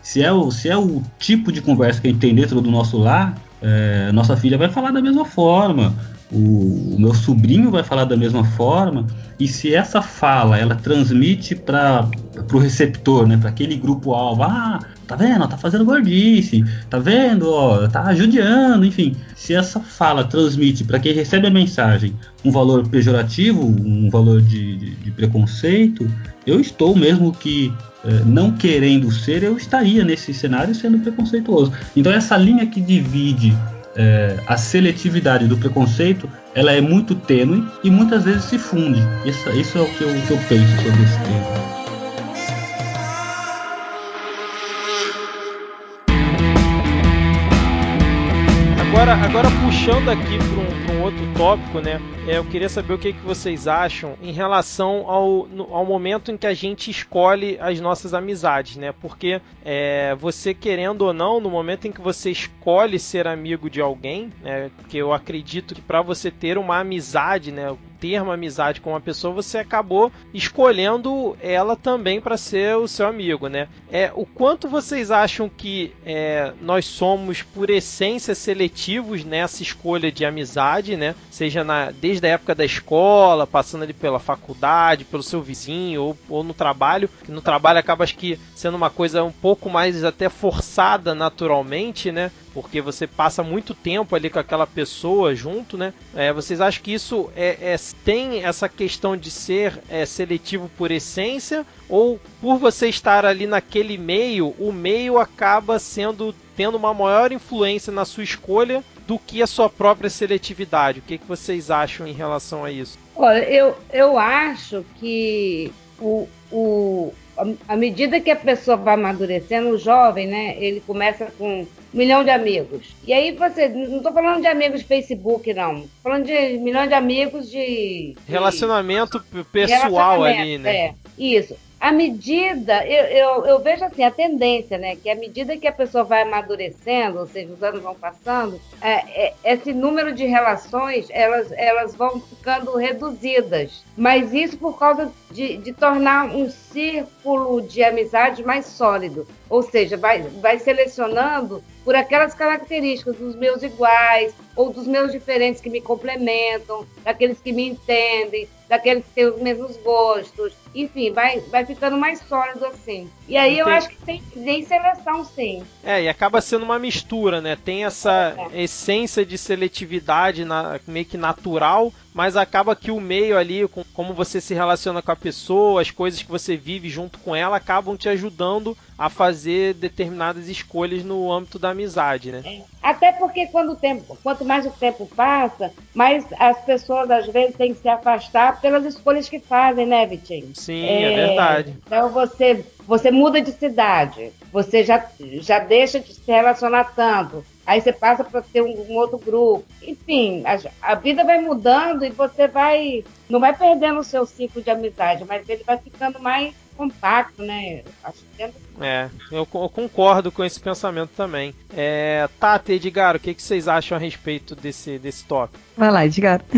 Se é, o, se é o tipo de conversa que a gente tem dentro do nosso lar, é, nossa filha vai falar da mesma forma, o, meu sobrinho vai falar da mesma forma, e se essa fala ela transmite para o receptor, né, para aquele grupo alvo, ah, tá vendo, tá fazendo gordice, tá vendo, ó, tá judiando, enfim, se essa fala transmite para quem recebe a mensagem um valor pejorativo, um valor de, de, de preconceito, eu estou mesmo que é, não querendo ser, eu estaria nesse cenário sendo preconceituoso. Então essa linha que divide é, a seletividade do preconceito ela é muito tênue e muitas vezes se funde. Isso, isso é o que eu, que eu penso sobre esse tema. Agora, agora puxando aqui para um, um, outro tópico, né? É, eu queria saber o que, que vocês acham em relação ao, no, ao momento em que a gente escolhe as nossas amizades, né? Porque é, você querendo ou não, no momento em que você escolhe ser amigo de alguém, né? Que eu acredito que para você ter uma amizade, né? Ter uma amizade com uma pessoa, você acabou escolhendo ela também para ser o seu amigo, né? É o quanto vocês acham que é, nós somos por essência seletivos nessa escolha de amizade, né? Seja na, desde a época da escola, passando ali pela faculdade, pelo seu vizinho ou, ou no trabalho. Que no trabalho acaba acho que sendo uma coisa um pouco mais até forçada naturalmente, né? porque você passa muito tempo ali com aquela pessoa junto, né? É, vocês acham que isso é, é tem essa questão de ser é, seletivo por essência ou por você estar ali naquele meio, o meio acaba sendo tendo uma maior influência na sua escolha do que a sua própria seletividade. O que, que vocês acham em relação a isso? Olha, eu, eu acho que o, o, à medida que a pessoa vai amadurecendo, o jovem, né, ele começa com um milhão de amigos. E aí você, não estou falando de amigos de Facebook, não. Tô falando de milhão de amigos de. Relacionamento de, pessoal relacionamento, ali, né? É, isso à medida, eu, eu, eu, vejo assim, a tendência, né? Que à medida que a pessoa vai amadurecendo, ou seja, os anos vão passando, é, é, esse número de relações, elas, elas vão ficando reduzidas. Mas isso por causa de, de tornar um círculo de amizade mais sólido. Ou seja, vai, vai selecionando por aquelas características dos meus iguais, ou dos meus diferentes que me complementam, daqueles que me entendem, daqueles que têm os mesmos gostos. Enfim, vai, vai ficando mais sólido assim. E aí Entendi. eu acho que tem, tem seleção, sim. É, e acaba sendo uma mistura, né? Tem essa é. essência de seletividade na, meio que natural, mas acaba que o meio ali, com, como você se relaciona com a pessoa, as coisas que você vive junto com ela, acabam te ajudando a fazer determinadas escolhas no âmbito da amizade, né? Até porque quando o tempo, quanto mais o tempo passa, mais as pessoas às vezes têm que se afastar pelas escolhas que fazem, né, Vitinho? Sim, é, é verdade. Então você, você muda de cidade, você já, já deixa de se relacionar tanto aí você passa para ter um, um, outro grupo. Enfim, a, a, vida vai mudando e você vai. Não vai perdendo o seu ciclo de amizade, mas ele vai ficando mais compacto, né? Acho que é, eu, eu, concordo com esse pensamento também. É, Tata e Edgar, o que, que vocês acham a respeito desse, desse tópico? Vai lá, Edgar.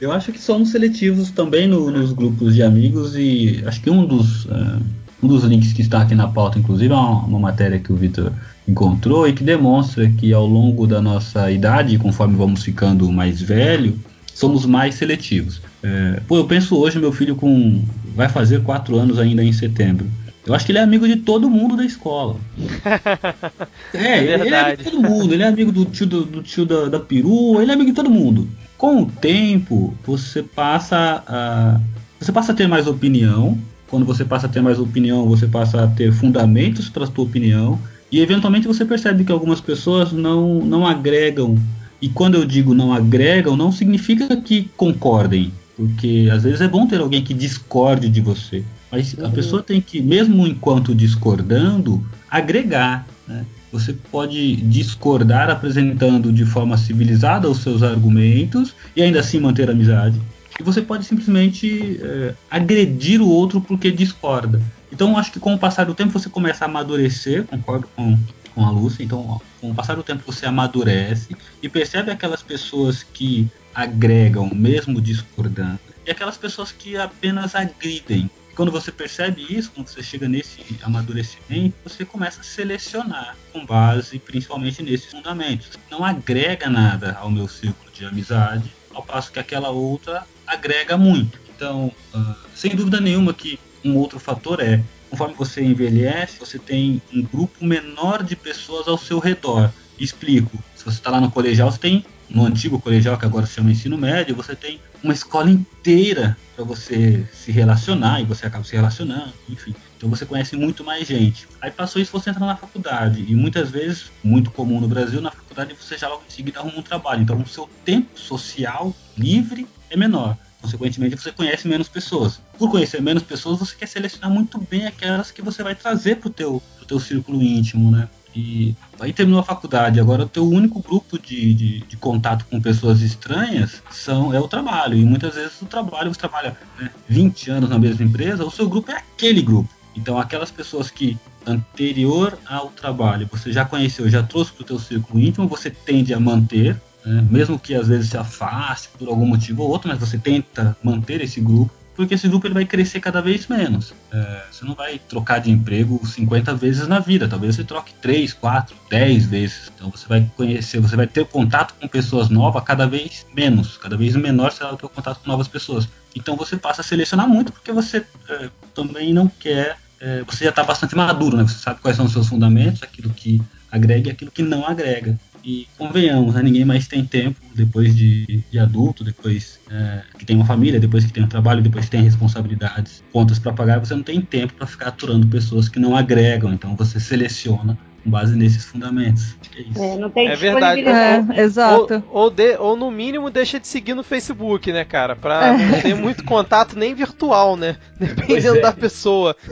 eu acho que somos seletivos também no, nos grupos de amigos e acho que um dos. Uh um dos links que está aqui na pauta, inclusive, é uma, uma matéria que o Vitor encontrou e que demonstra que ao longo da nossa idade, conforme vamos ficando mais velho, somos mais seletivos. É, pô, eu penso hoje, meu filho com vai fazer quatro anos ainda em setembro. Eu acho que ele é amigo de todo mundo da escola. é, é ele é amigo de todo mundo. Ele é amigo do tio, do, do tio da, da perua, ele é amigo de todo mundo. Com o tempo, você passa a, você passa a ter mais opinião, quando você passa a ter mais opinião, você passa a ter fundamentos para a sua opinião e eventualmente você percebe que algumas pessoas não, não agregam. E quando eu digo não agregam, não significa que concordem, porque às vezes é bom ter alguém que discorde de você. Mas uhum. a pessoa tem que, mesmo enquanto discordando, agregar. Né? Você pode discordar apresentando de forma civilizada os seus argumentos e ainda assim manter a amizade e você pode simplesmente é, agredir o outro porque discorda. Então, acho que com o passar do tempo você começa a amadurecer, concordo com, com a Lúcia. Então, ó, com o passar do tempo você amadurece e percebe aquelas pessoas que agregam, mesmo discordando, e aquelas pessoas que apenas agridem. Quando você percebe isso, quando você chega nesse amadurecimento, você começa a selecionar com base principalmente nesses fundamentos. Não agrega nada ao meu círculo de amizade, ao passo que aquela outra agrega muito. Então, uh, sem dúvida nenhuma que um outro fator é, conforme você envelhece, você tem um grupo menor de pessoas ao seu redor. Explico. Se você está lá no colegial, você tem no antigo colegial que agora se chama ensino médio, você tem uma escola inteira para você se relacionar e você acaba se relacionando, enfim. Então você conhece muito mais gente. Aí passou isso, você entra na faculdade e muitas vezes, muito comum no Brasil, na faculdade você já logo em seguida arruma um trabalho. Então o seu tempo social livre é menor. Consequentemente, você conhece menos pessoas. Por conhecer menos pessoas, você quer selecionar muito bem aquelas que você vai trazer para o teu, teu círculo íntimo, né? E aí terminou a faculdade, agora o teu único grupo de, de, de, contato com pessoas estranhas são, é o trabalho. E muitas vezes o trabalho, você trabalha né, 20 anos na mesma empresa, o seu grupo é aquele grupo. Então aquelas pessoas que anterior ao trabalho você já conheceu, já trouxe para o teu círculo íntimo, você tende a manter, né? mesmo que às vezes se afaste por algum motivo ou outro, mas você tenta manter esse grupo, porque esse grupo ele vai crescer cada vez menos. É, você não vai trocar de emprego 50 vezes na vida, talvez você troque 3, 4, 10 vezes. Então você vai conhecer, você vai ter contato com pessoas novas cada vez menos, cada vez menor será o teu contato com novas pessoas. Então você passa a selecionar muito porque você é, também não quer, é, você já está bastante maduro, né? Você sabe quais são os seus fundamentos, aquilo que agrega e aquilo que não agrega. E convenhamos, né, ninguém mais tem tempo depois de, de adulto, depois é, que tem uma família, depois que tem um trabalho, depois que tem responsabilidades, contas para pagar, você não tem tempo para ficar aturando pessoas que não agregam. Então você seleciona com base nesses fundamentos. É, isso. É, não tem é verdade. É, exato. Ou, ou, de, ou, no mínimo deixa de seguir no Facebook, né, cara? Pra é. não ter muito contato nem virtual, né? Dependendo da pessoa.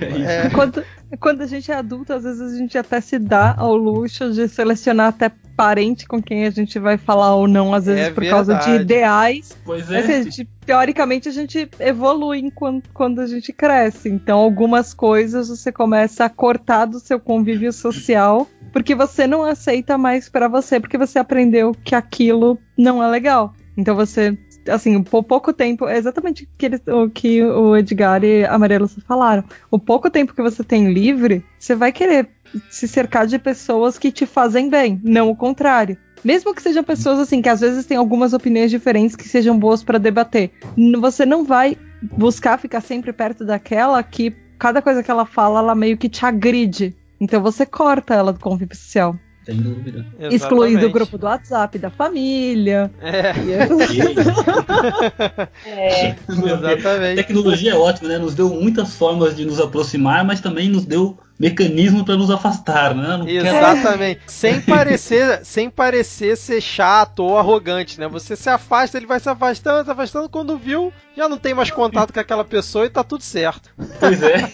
É quando, quando a gente é adulto, às vezes a gente até se dá ao luxo de selecionar até parente com quem a gente vai falar ou não, às vezes é por verdade. causa de ideais. Pois é. Assim, a gente, teoricamente a gente evolui enquanto, quando a gente cresce. Então, algumas coisas você começa a cortar do seu convívio social porque você não aceita mais para você, porque você aprendeu que aquilo não é legal. Então você assim, por pouco tempo, é exatamente o que, o Edgar e a Maria Lúcia falaram. O pouco tempo que você tem livre, você vai querer se cercar de pessoas que te fazem bem, não o contrário. Mesmo que sejam pessoas assim que às vezes têm algumas opiniões diferentes que sejam boas para debater, você não vai buscar ficar sempre perto daquela que cada coisa que ela fala, ela meio que te agride. Então você corta ela do convívio social. Sem dúvida. Excluindo o grupo do WhatsApp da família. É. é. Exatamente. A tecnologia é ótima, né? Nos deu muitas formas de nos aproximar, mas também nos deu mecanismo para nos afastar, né? Exatamente. sem parecer, sem parecer ser chato ou arrogante, né? Você se afasta, ele vai se afastando, se afastando, quando viu, já não tem mais contato com aquela pessoa e tá tudo certo. Pois é.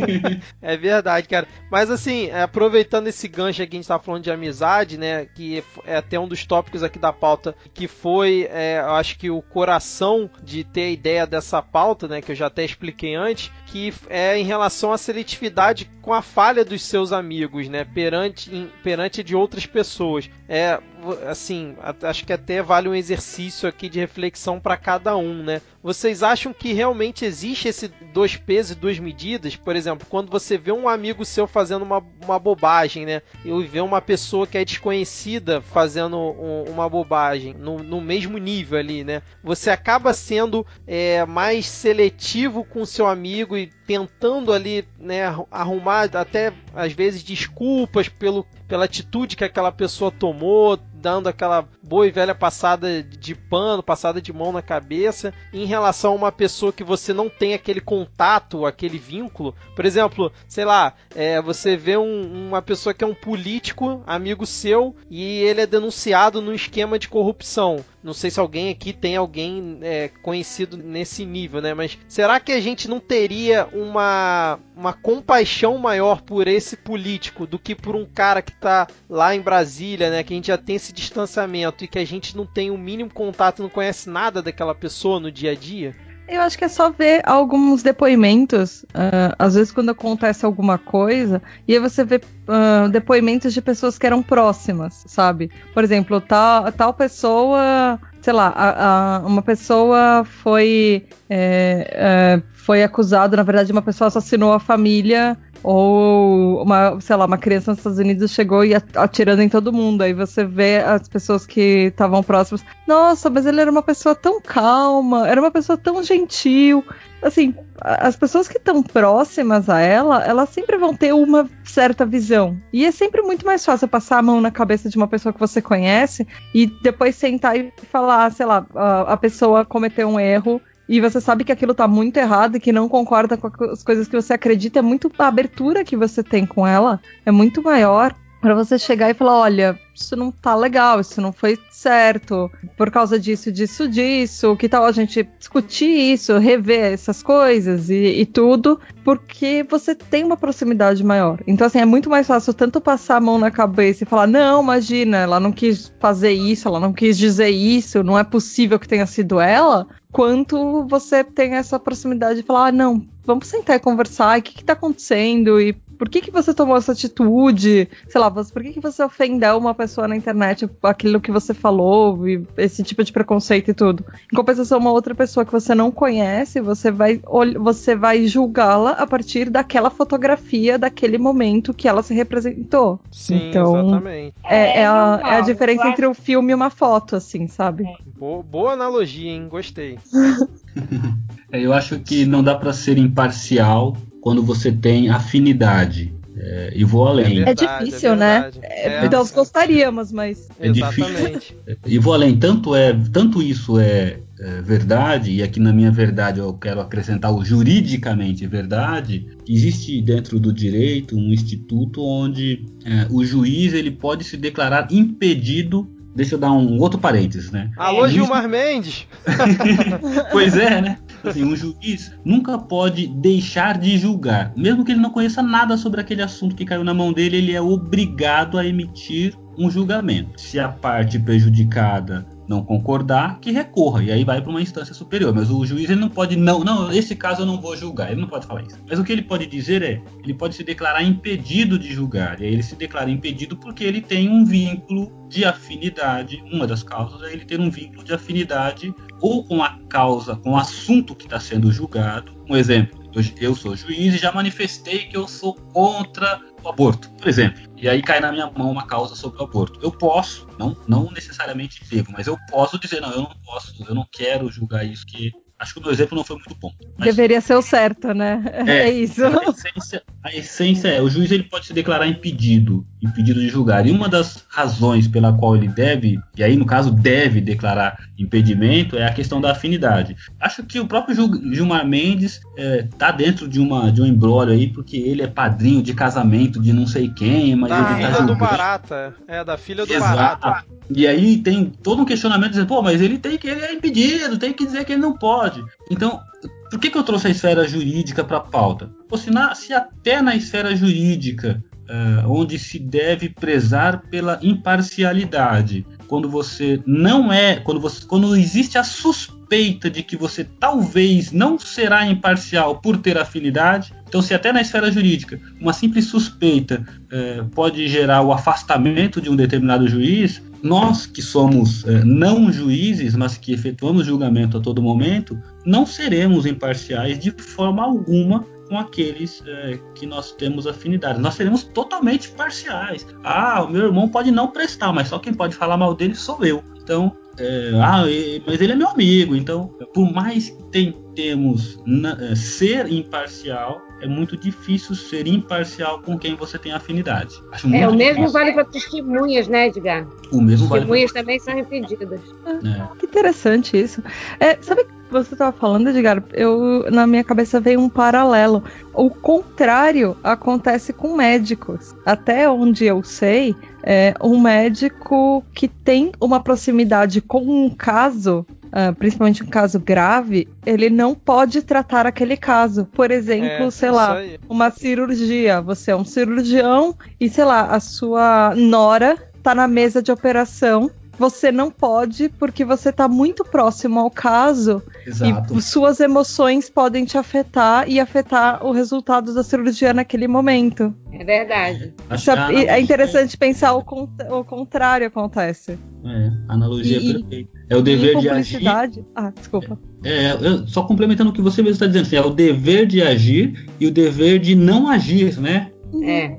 é verdade, cara. Mas assim, aproveitando esse gancho aqui, a gente tá falando de amizade, né? Que é até um dos tópicos aqui da pauta, que foi, é, eu acho que o coração de ter a ideia dessa pauta, né? Que eu já até expliquei antes, que é em relação à seletividade com a falha dos seus amigos, né, perante, em, perante de outras pessoas. É, assim, acho que até vale um exercício aqui de reflexão para cada um, né? Vocês acham que realmente existe esse dois pesos e duas medidas? Por exemplo, quando você vê um amigo seu fazendo uma, uma bobagem, né? E vê uma pessoa que é desconhecida fazendo um, uma bobagem no, no mesmo nível ali, né? Você acaba sendo é, mais seletivo com seu amigo e tentando ali, né, arrumar até às vezes desculpas pelo, pela atitude que aquela pessoa tomou, dando aquela boa e velha passada de pano, passada de mão na cabeça, em relação a uma pessoa que você não tem aquele contato, aquele vínculo. Por exemplo, sei lá, é, você vê um, uma pessoa que é um político, amigo seu, e ele é denunciado num esquema de corrupção. Não sei se alguém aqui tem alguém é, conhecido nesse nível, né? Mas será que a gente não teria uma, uma compaixão maior por esse político do que por um cara que tá lá em Brasília, né? Que a gente já tem esse esse distanciamento e que a gente não tem o mínimo contato, não conhece nada daquela pessoa no dia a dia? Eu acho que é só ver alguns depoimentos. Uh, às vezes, quando acontece alguma coisa, e aí você vê uh, depoimentos de pessoas que eram próximas, sabe? Por exemplo, tal, tal pessoa, sei lá, a, a, uma pessoa foi, é, é, foi acusada, na verdade, uma pessoa assassinou a família ou uma, sei lá, uma criança nos Estados Unidos chegou e atirando em todo mundo. Aí você vê as pessoas que estavam próximas. Nossa, mas ele era uma pessoa tão calma, era uma pessoa tão gentil. Assim, as pessoas que estão próximas a ela, elas sempre vão ter uma certa visão. E é sempre muito mais fácil passar a mão na cabeça de uma pessoa que você conhece e depois sentar e falar, sei lá, a, a pessoa cometeu um erro e você sabe que aquilo tá muito errado e que não concorda com as coisas que você acredita, é muito a abertura que você tem com ela é muito maior para você chegar e falar, olha, isso não tá legal, isso não foi certo, por causa disso, disso, disso, que tal a gente discutir isso, rever essas coisas e, e, tudo, porque você tem uma proximidade maior. Então, assim, é muito mais fácil tanto passar a mão na cabeça e falar, não, imagina, ela não quis fazer isso, ela não quis dizer isso, não é possível que tenha sido ela, quanto você tem essa proximidade de falar, ah, não, vamos sentar e conversar, o que, que tá acontecendo? E por que, que você tomou essa atitude? Sei lá, por que, que você ofendeu uma pessoa na internet, aquilo que você falou, e esse tipo de preconceito e tudo. Em compensação, uma outra pessoa que você não conhece, você vai, você vai julgá-la a partir daquela fotografia, daquele momento que ela se representou. Sim, então, exatamente. É, é, a, é a diferença entre um filme e uma foto, assim, sabe? Boa, boa analogia, hein? Gostei. É, eu acho que não dá para ser imparcial quando você tem afinidade. É, e vou além. É, verdade, é difícil, é né? É, nós gostaríamos, mas. É difícil. E vou além. Tanto, é, tanto isso é, é, verdade, e aqui na minha verdade eu quero acrescentar o juridicamente verdade, existe dentro do direito um instituto onde é, o juiz ele pode se declarar impedido Deixa eu dar um outro parênteses, né? Alô, Gilmar Mendes! pois é, né? Assim, um juiz nunca pode deixar de julgar. Mesmo que ele não conheça nada sobre aquele assunto que caiu na mão dele, ele é obrigado a emitir um julgamento. Se a parte prejudicada não concordar, que recorra. E aí vai para uma instância superior. Mas o juiz ele não pode, não, não, esse caso eu não vou julgar. Ele não pode falar isso. Mas o que ele pode dizer é, ele pode se declarar impedido de julgar. E aí ele se declara impedido porque ele tem um vínculo de afinidade. Uma das causas é ele ter um vínculo de afinidade ou com a causa, com o assunto que está sendo julgado. Um exemplo, eu sou juiz e já manifestei que eu sou contra o aborto, por exemplo. E aí cai na minha mão uma causa sobre o aborto. Eu posso, não, não necessariamente devo, mas eu posso dizer, não, eu não posso, eu não quero julgar isso, que Acho que o meu exemplo não foi muito bom. Deveria ser o certo, né? É, é isso. A essência, a essência, é, o juiz ele pode se declarar impedido, impedido de julgar. E uma das razões pela qual ele deve, e aí no caso deve declarar impedimento, é a questão da afinidade. Acho que o próprio Gilmar Mendes está é, dentro de uma de um embrólio aí, porque ele é padrinho de casamento de não sei quem, mas da ele tá filha tá do Barata, é da filha do Exato. Barata. E aí tem todo um questionamento dizendo, pô, mas ele tem que ele é impedido, tem que dizer que ele não pode. Então, por que, que eu trouxe a esfera jurídica para a pauta? Pô, se, na, se, até na esfera jurídica, uh, onde se deve prezar pela imparcialidade, quando você não é, quando, você, quando existe a suspeita de que você talvez não será imparcial por ter afinidade, então se até na esfera jurídica uma simples suspeita uh, pode gerar o afastamento de um determinado juiz, nós que somos é, não juízes, mas que efetuamos julgamento a todo momento, não seremos imparciais de forma alguma com aqueles é, que nós temos afinidade. Nós seremos totalmente parciais. Ah, o meu irmão pode não prestar, mas só quem pode falar mal dele sou eu. Então, é, ah, mas ele é meu amigo. Então, por mais que tentemos é, ser imparcial, é muito difícil ser imparcial com quem você tem afinidade. Acho é, o mesmo difícil. vale para testemunhas, né, Edgar? O mesmo testemunhas vale também são impedidas. É. Que interessante isso. É, sabe que você estava falando, Edgar? Eu, na minha cabeça veio um paralelo. O contrário acontece com médicos. Até onde eu sei, é, um médico que tem uma proximidade com um caso uh, principalmente um caso grave, ele não pode tratar aquele caso. Por exemplo, é, sei lá, aí. uma cirurgia. Você é um cirurgião e, sei lá, a sua nora tá na mesa de operação você não pode porque você está muito próximo ao caso Exato. e suas emoções podem te afetar e afetar o resultado da cirurgia naquele momento. É verdade. É, é interessante pensar o, o contrário acontece. É, analogia e, perfeita. É o dever de agir. Ah, desculpa. É, é, só complementando o que você mesmo está dizendo, assim, é o dever de agir e o dever de não agir, né? É.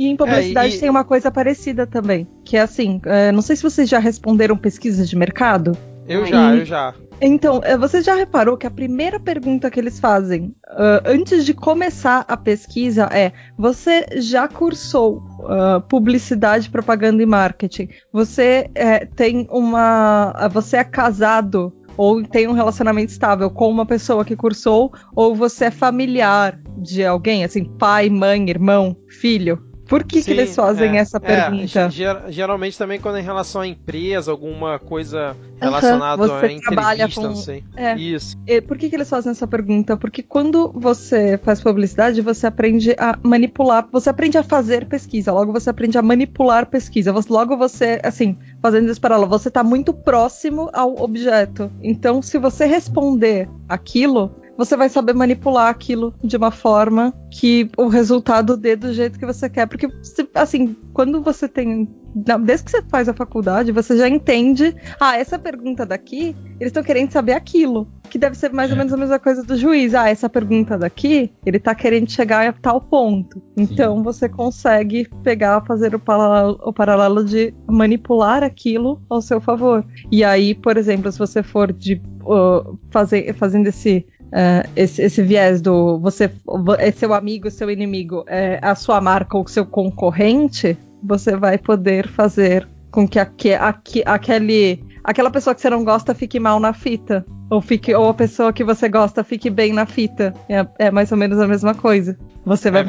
E em publicidade é, e... tem uma coisa parecida também, que é assim, é, não sei se vocês já responderam pesquisas de mercado. Eu já, e... eu já. Então, é, você já reparou que a primeira pergunta que eles fazem uh, antes de começar a pesquisa é: você já cursou uh, publicidade, propaganda e marketing? Você é, tem uma. Você é casado ou tem um relacionamento estável com uma pessoa que cursou, ou você é familiar de alguém, assim, pai, mãe, irmão, filho. Por que, Sim, que eles fazem é, essa é, pergunta? É, geralmente também quando é em relação à empresa, alguma coisa relacionada uhum, a entrevista, com... não sei. É. Isso. E por que, que eles fazem essa pergunta? Porque quando você faz publicidade, você aprende a manipular, você aprende a fazer pesquisa, logo você aprende a manipular pesquisa. Logo você, assim, fazendo isso para lá, você está muito próximo ao objeto. Então, se você responder aquilo, você vai saber manipular aquilo de uma forma que o resultado dê do jeito que você quer. Porque, assim, quando você tem. Desde que você faz a faculdade, você já entende. Ah, essa pergunta daqui, eles estão querendo saber aquilo. Que deve ser mais é. ou menos a mesma coisa do juiz. Ah, essa pergunta daqui, ele tá querendo chegar a tal ponto. Então Sim. você consegue pegar, fazer o paralelo, o paralelo de manipular aquilo ao seu favor. E aí, por exemplo, se você for de uh, fazer, fazendo esse Uh, esse, esse, viés do você é seu amigo, seu inimigo, é a sua marca ou seu concorrente, você vai poder fazer com que, aque, aque, aquele, aquela pessoa que você não gosta fique mal na fita. Ou, fique, ou a pessoa que você gosta fique bem na fita. É, é mais ou menos a mesma coisa. Você vai é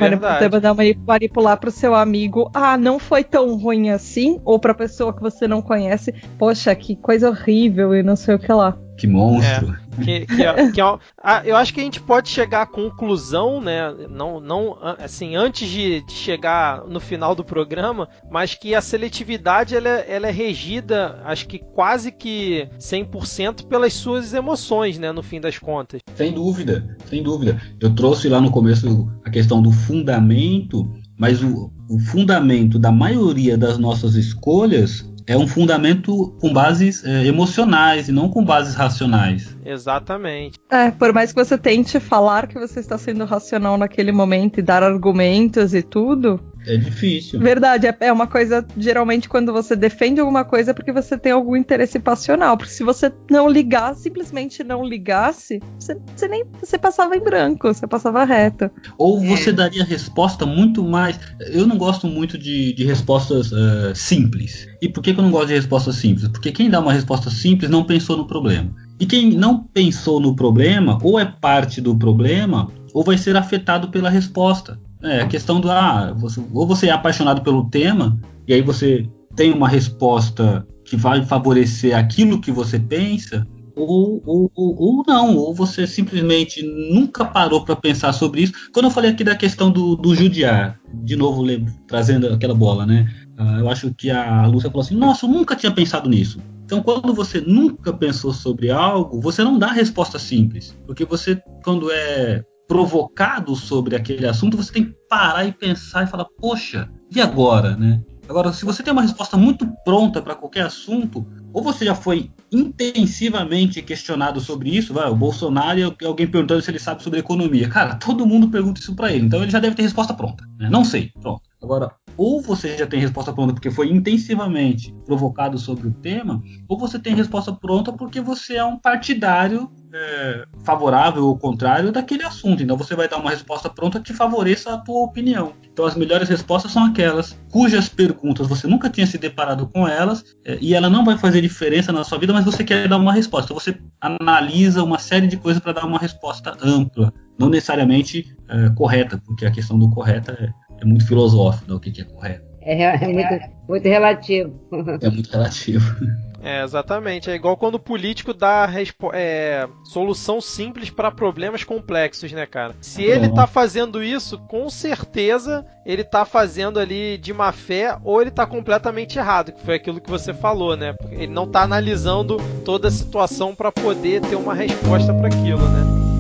mandar manipular pro seu amigo, ah, não foi tão ruim assim, ou pra pessoa que você não conhece, poxa, que coisa horrível e não sei o que lá. Que monstro. É, que, que, é, que é, ah, eu acho que a gente pode chegar à conclusão, né? Não, não assim, antes de, de chegar no final do programa, mas que a seletividade ela, ela é regida, acho que quase que 100% pelas suas emoções, né? No fim das contas. Sem dúvida, sem dúvida. Eu trouxe lá no começo a questão do fundamento, mas o, o fundamento da maioria das nossas escolhas é um fundamento com bases é, emocionais e não com bases racionais. Exatamente. É, por mais que você tente falar que você está sendo racional naquele momento e dar argumentos e tudo, é difícil. Verdade, é, é uma coisa, geralmente, quando você defende alguma coisa é porque você tem algum interesse passional. Porque se você não ligasse, simplesmente não ligasse, você, você nem você passava em branco, você passava reto. Ou você daria resposta muito mais. Eu não gosto muito de, de respostas uh, simples. E por que, que eu não gosto de respostas simples? Porque quem dá uma resposta simples não pensou no problema. E quem não pensou no problema, ou é parte do problema, ou vai ser afetado pela resposta. É, a questão do ah, você, ou você é apaixonado pelo tema, e aí você tem uma resposta que vai favorecer aquilo que você pensa, ou, ou, ou, ou não, ou você simplesmente nunca parou para pensar sobre isso. Quando eu falei aqui da questão do, do judiar, de novo trazendo aquela bola, né? Uh, eu acho que a Lúcia falou assim: Nossa, eu nunca tinha pensado nisso. Então, quando você nunca pensou sobre algo, você não dá resposta simples, porque você, quando é provocado sobre aquele assunto, você tem que parar e pensar e falar, poxa, e agora, né? Agora, se você tem uma resposta muito pronta para qualquer assunto, ou você já foi intensivamente questionado sobre isso, vai, o Bolsonaro e alguém perguntando se ele sabe sobre economia. Cara, todo mundo pergunta isso para ele, então ele já deve ter resposta pronta. Né? Não sei, pronto. Agora, ou você já tem resposta pronta porque foi intensivamente provocado sobre o tema, ou você tem resposta pronta porque você é um partidário é, favorável ou contrário daquele assunto. Então você vai dar uma resposta pronta que favoreça a tua opinião. Então as melhores respostas são aquelas cujas perguntas você nunca tinha se deparado com elas é, e ela não vai fazer diferença na sua vida, mas você quer dar uma resposta. Então você analisa uma série de coisas para dar uma resposta ampla, não necessariamente é, correta, porque a questão do correta é é muito filosófico, né, o que, que é correto. É, é muito, muito relativo. É muito relativo. É, exatamente. É igual quando o político dá é, solução simples para problemas complexos, né, cara? Se ele tá fazendo isso, com certeza ele tá fazendo ali de má fé ou ele tá completamente errado, que foi aquilo que você falou, né? Ele não tá analisando toda a situação para poder ter uma resposta para aquilo, né?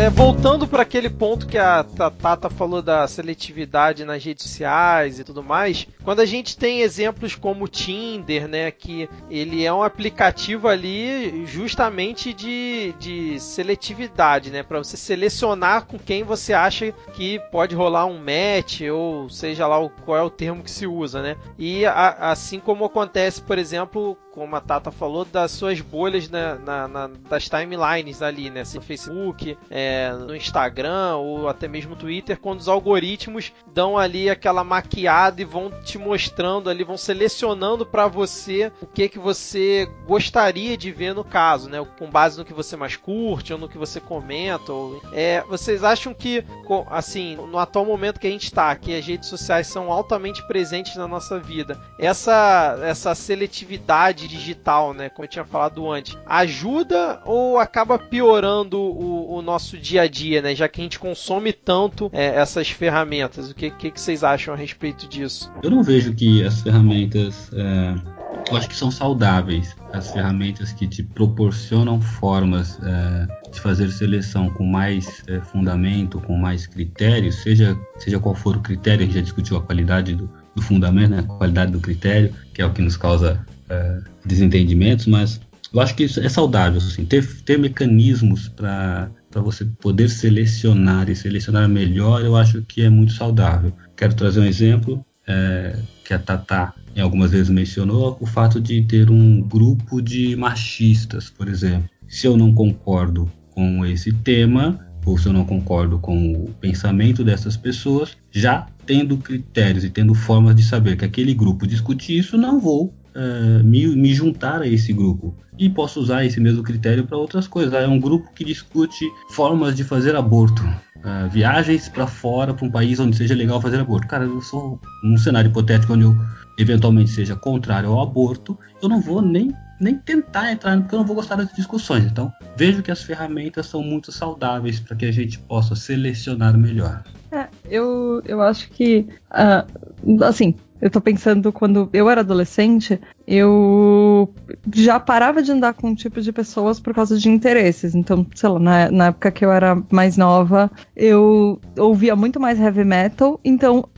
É, voltando para aquele ponto que a Tata falou da seletividade nas redes sociais e tudo mais, quando a gente tem exemplos como o Tinder, né, que ele é um aplicativo ali justamente de, de seletividade, né, para você selecionar com quem você acha que pode rolar um match ou seja lá qual é o termo que se usa, né? E a, assim como acontece, por exemplo, como a Tata falou, das suas bolhas na, na, na das timelines ali, né? No Facebook, é, no Instagram ou até mesmo no Twitter, quando os algoritmos dão ali aquela maquiada e vão te mostrando ali, vão selecionando para você o que que você gostaria de ver no caso, né? Com base no que você mais curte ou no que você comenta. Ou, é, vocês acham que, assim, no atual momento que a gente está, que as redes sociais são altamente presentes na nossa vida, essa, essa seletividade digital, né? Como eu tinha falado antes, ajuda ou acaba piorando o, o nosso dia a dia, né? Já que a gente consome tanto é, essas ferramentas. O que, que, que, vocês acham a respeito disso? Eu não vejo que as ferramentas. É, eu acho que são saudáveis. As ferramentas que te proporcionam formas é, de fazer seleção com mais é, fundamento, com mais critérios, seja, seja qual for o critério, a gente já discutiu a qualidade do, do fundamento, né, a qualidade do critério, que é o que nos causa é, desentendimentos, mas eu acho que isso é saudável, assim, ter, ter mecanismos para você poder selecionar e selecionar melhor, eu acho que é muito saudável. Quero trazer um exemplo é, que a Tata algumas vezes mencionou, o fato de ter um grupo de machistas, por exemplo. se eu não concordo com esse tema, ou se eu não concordo com o pensamento dessas pessoas, já tendo critérios e tendo formas de saber que aquele grupo discute isso, não vou uh, me, me, juntar a esse grupo. E posso usar esse mesmo critério para outras coisas. é um grupo que discute formas de fazer aborto. Uh, viagens para fora, para um país onde seja legal fazer aborto. Cara, eu sou um cenário hipotético onde eu eventualmente seja contrário ao aborto, eu não vou nem nem tentar entrar, porque eu não vou gostar das discussões. Então, vejo que as ferramentas são muito saudáveis para que a gente possa selecionar melhor. É, eu, eu acho que, uh, assim, eu tô pensando quando eu era adolescente, eu já parava de andar com um tipo de pessoas por causa de interesses. Então, sei lá, na, na época que eu era mais nova, eu ouvia muito mais heavy metal. Então,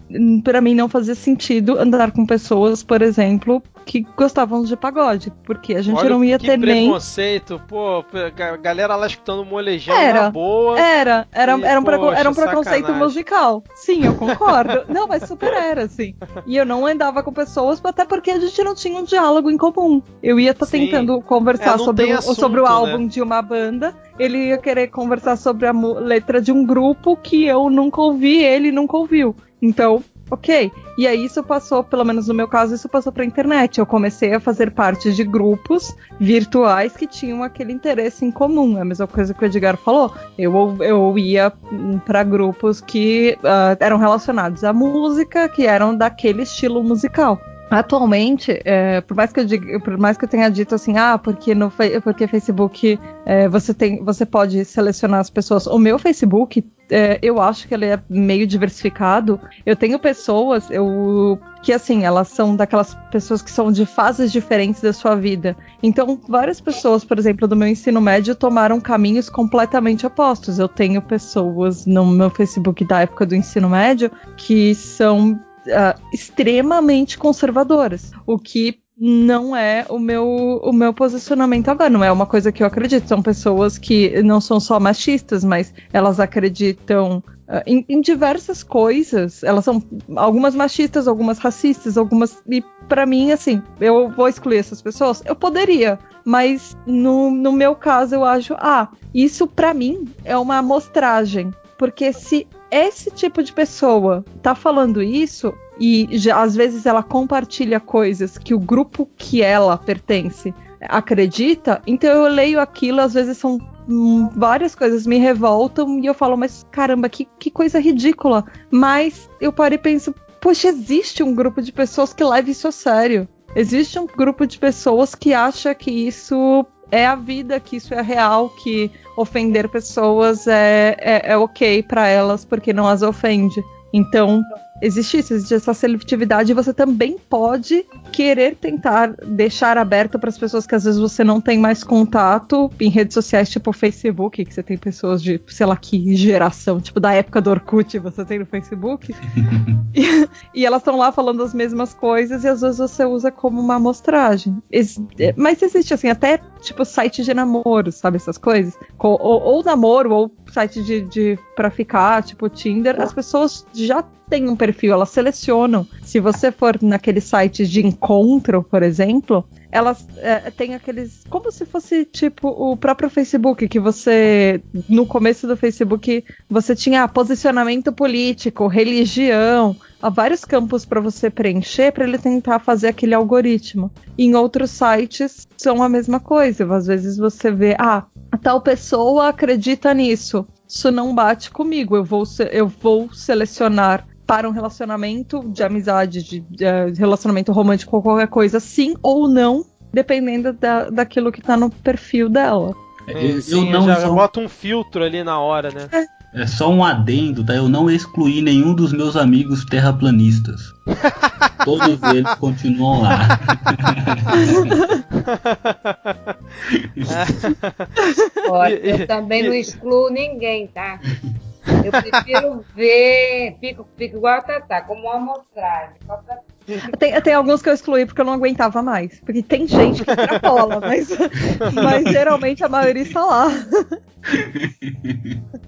para mim não fazia sentido andar com pessoas, por exemplo, que gostavam de pagode, porque a gente Olha não ia que ter nem preconceito, pô, galera lá escutando molejão era, na boa. Era, era, e, era um, poxa, era um preconceito musical. Sim, eu concordo. não, mas super era, assim. E eu não andava com pessoas, até porque a gente não tinha um diálogo em comum. Eu ia estar tá tentando conversar É, sobre, tem o, assunto, sobre o né? álbum de uma banda, ele ia querer conversar sobre a letra de um grupo que eu nunca ouvi, ele nunca ouviu. Então, ok. E aí isso passou, pelo menos no meu caso, isso passou pra internet. Eu comecei a fazer parte de grupos virtuais que tinham aquele interesse em comum. É a mesma coisa que o Edgar falou. Eu, eu ia para grupos que ah, eram relacionados à música, que eram daquele estilo musical. Atualmente, é, por, mais que eu diga, por mais que eu tenha dito assim, ah, porque no porque Facebook é, você tem, você pode selecionar as pessoas. O meu Facebook, é, eu acho que ele é meio diversificado. Eu tenho pessoas, eu que assim, elas são daquelas pessoas que são de fases diferentes da sua vida. Então, várias pessoas, por exemplo, do meu ensino médio tomaram caminhos completamente opostos. Eu tenho pessoas no meu Facebook da época do ensino médio que são Uh, extremamente conservadoras, o que não é o meu, o meu posicionamento agora, não é uma coisa que eu acredito. São pessoas que não são só machistas, mas elas acreditam uh, em, em, diversas coisas. Elas são algumas machistas, algumas racistas, algumas. E para mim, assim, eu vou excluir essas pessoas? Eu poderia, mas no, no meu caso eu acho, ah, isso para mim é uma amostragem. Porque se esse tipo de pessoa tá falando isso e já, às vezes ela compartilha coisas que o grupo que ela pertence acredita, então eu leio aquilo, às vezes são hum, várias coisas me revoltam e eu falo, mas caramba, que, que coisa ridícula. Mas eu paro e penso, poxa, existe um grupo de pessoas que leva isso a sério. Existe um grupo de pessoas que acha que isso é a vida, que isso é real, que ofender pessoas é, é, é ok para elas porque não as ofende. Então, existe isso, existe essa seletividade e você também pode querer tentar deixar aberto para as pessoas que às vezes você não tem mais contato em redes sociais, tipo o Facebook, que você tem pessoas de, sei lá que geração, tipo da época do Orkut, você tem no Facebook. e, e, elas estão lá falando as mesmas coisas e às vezes você usa como uma amostragem. Ex mas existe assim, até tipo site de namoro, sabe essas coisas? Ou, ou namoro, ou site de, de pra ficar, tipo Tinder, as pessoas já têm um perfil, elas selecionam. Se você for naqueles sites de encontro, por exemplo, elas é, têm aqueles. Como se fosse tipo o próprio Facebook, que você. No começo do Facebook, você tinha posicionamento político, religião, há vários campos para você preencher para ele tentar fazer aquele algoritmo. Em outros sites são a mesma coisa. Às vezes você vê, ah, tal pessoa acredita nisso. Isso não bate comigo. Eu vou, eu vou selecionar para um relacionamento de amizade, de, de relacionamento romântico ou qualquer coisa, sim ou não, dependendo da, daquilo que tá no perfil dela. É, sim, eu não já só... bota um filtro ali na hora, né? É. é só um adendo, tá? Eu não excluí nenhum dos meus amigos terraplanistas. Todos eles continuam lá. Olha, eu também não excluo ninguém, tá? Eu prefiro ver, fico, fico igual a Tatá, como uma amostragem. Pra... Tem, tem alguns que eu excluí porque eu não aguentava mais. Porque tem gente que extrapola, mas, mas geralmente a maioria está lá.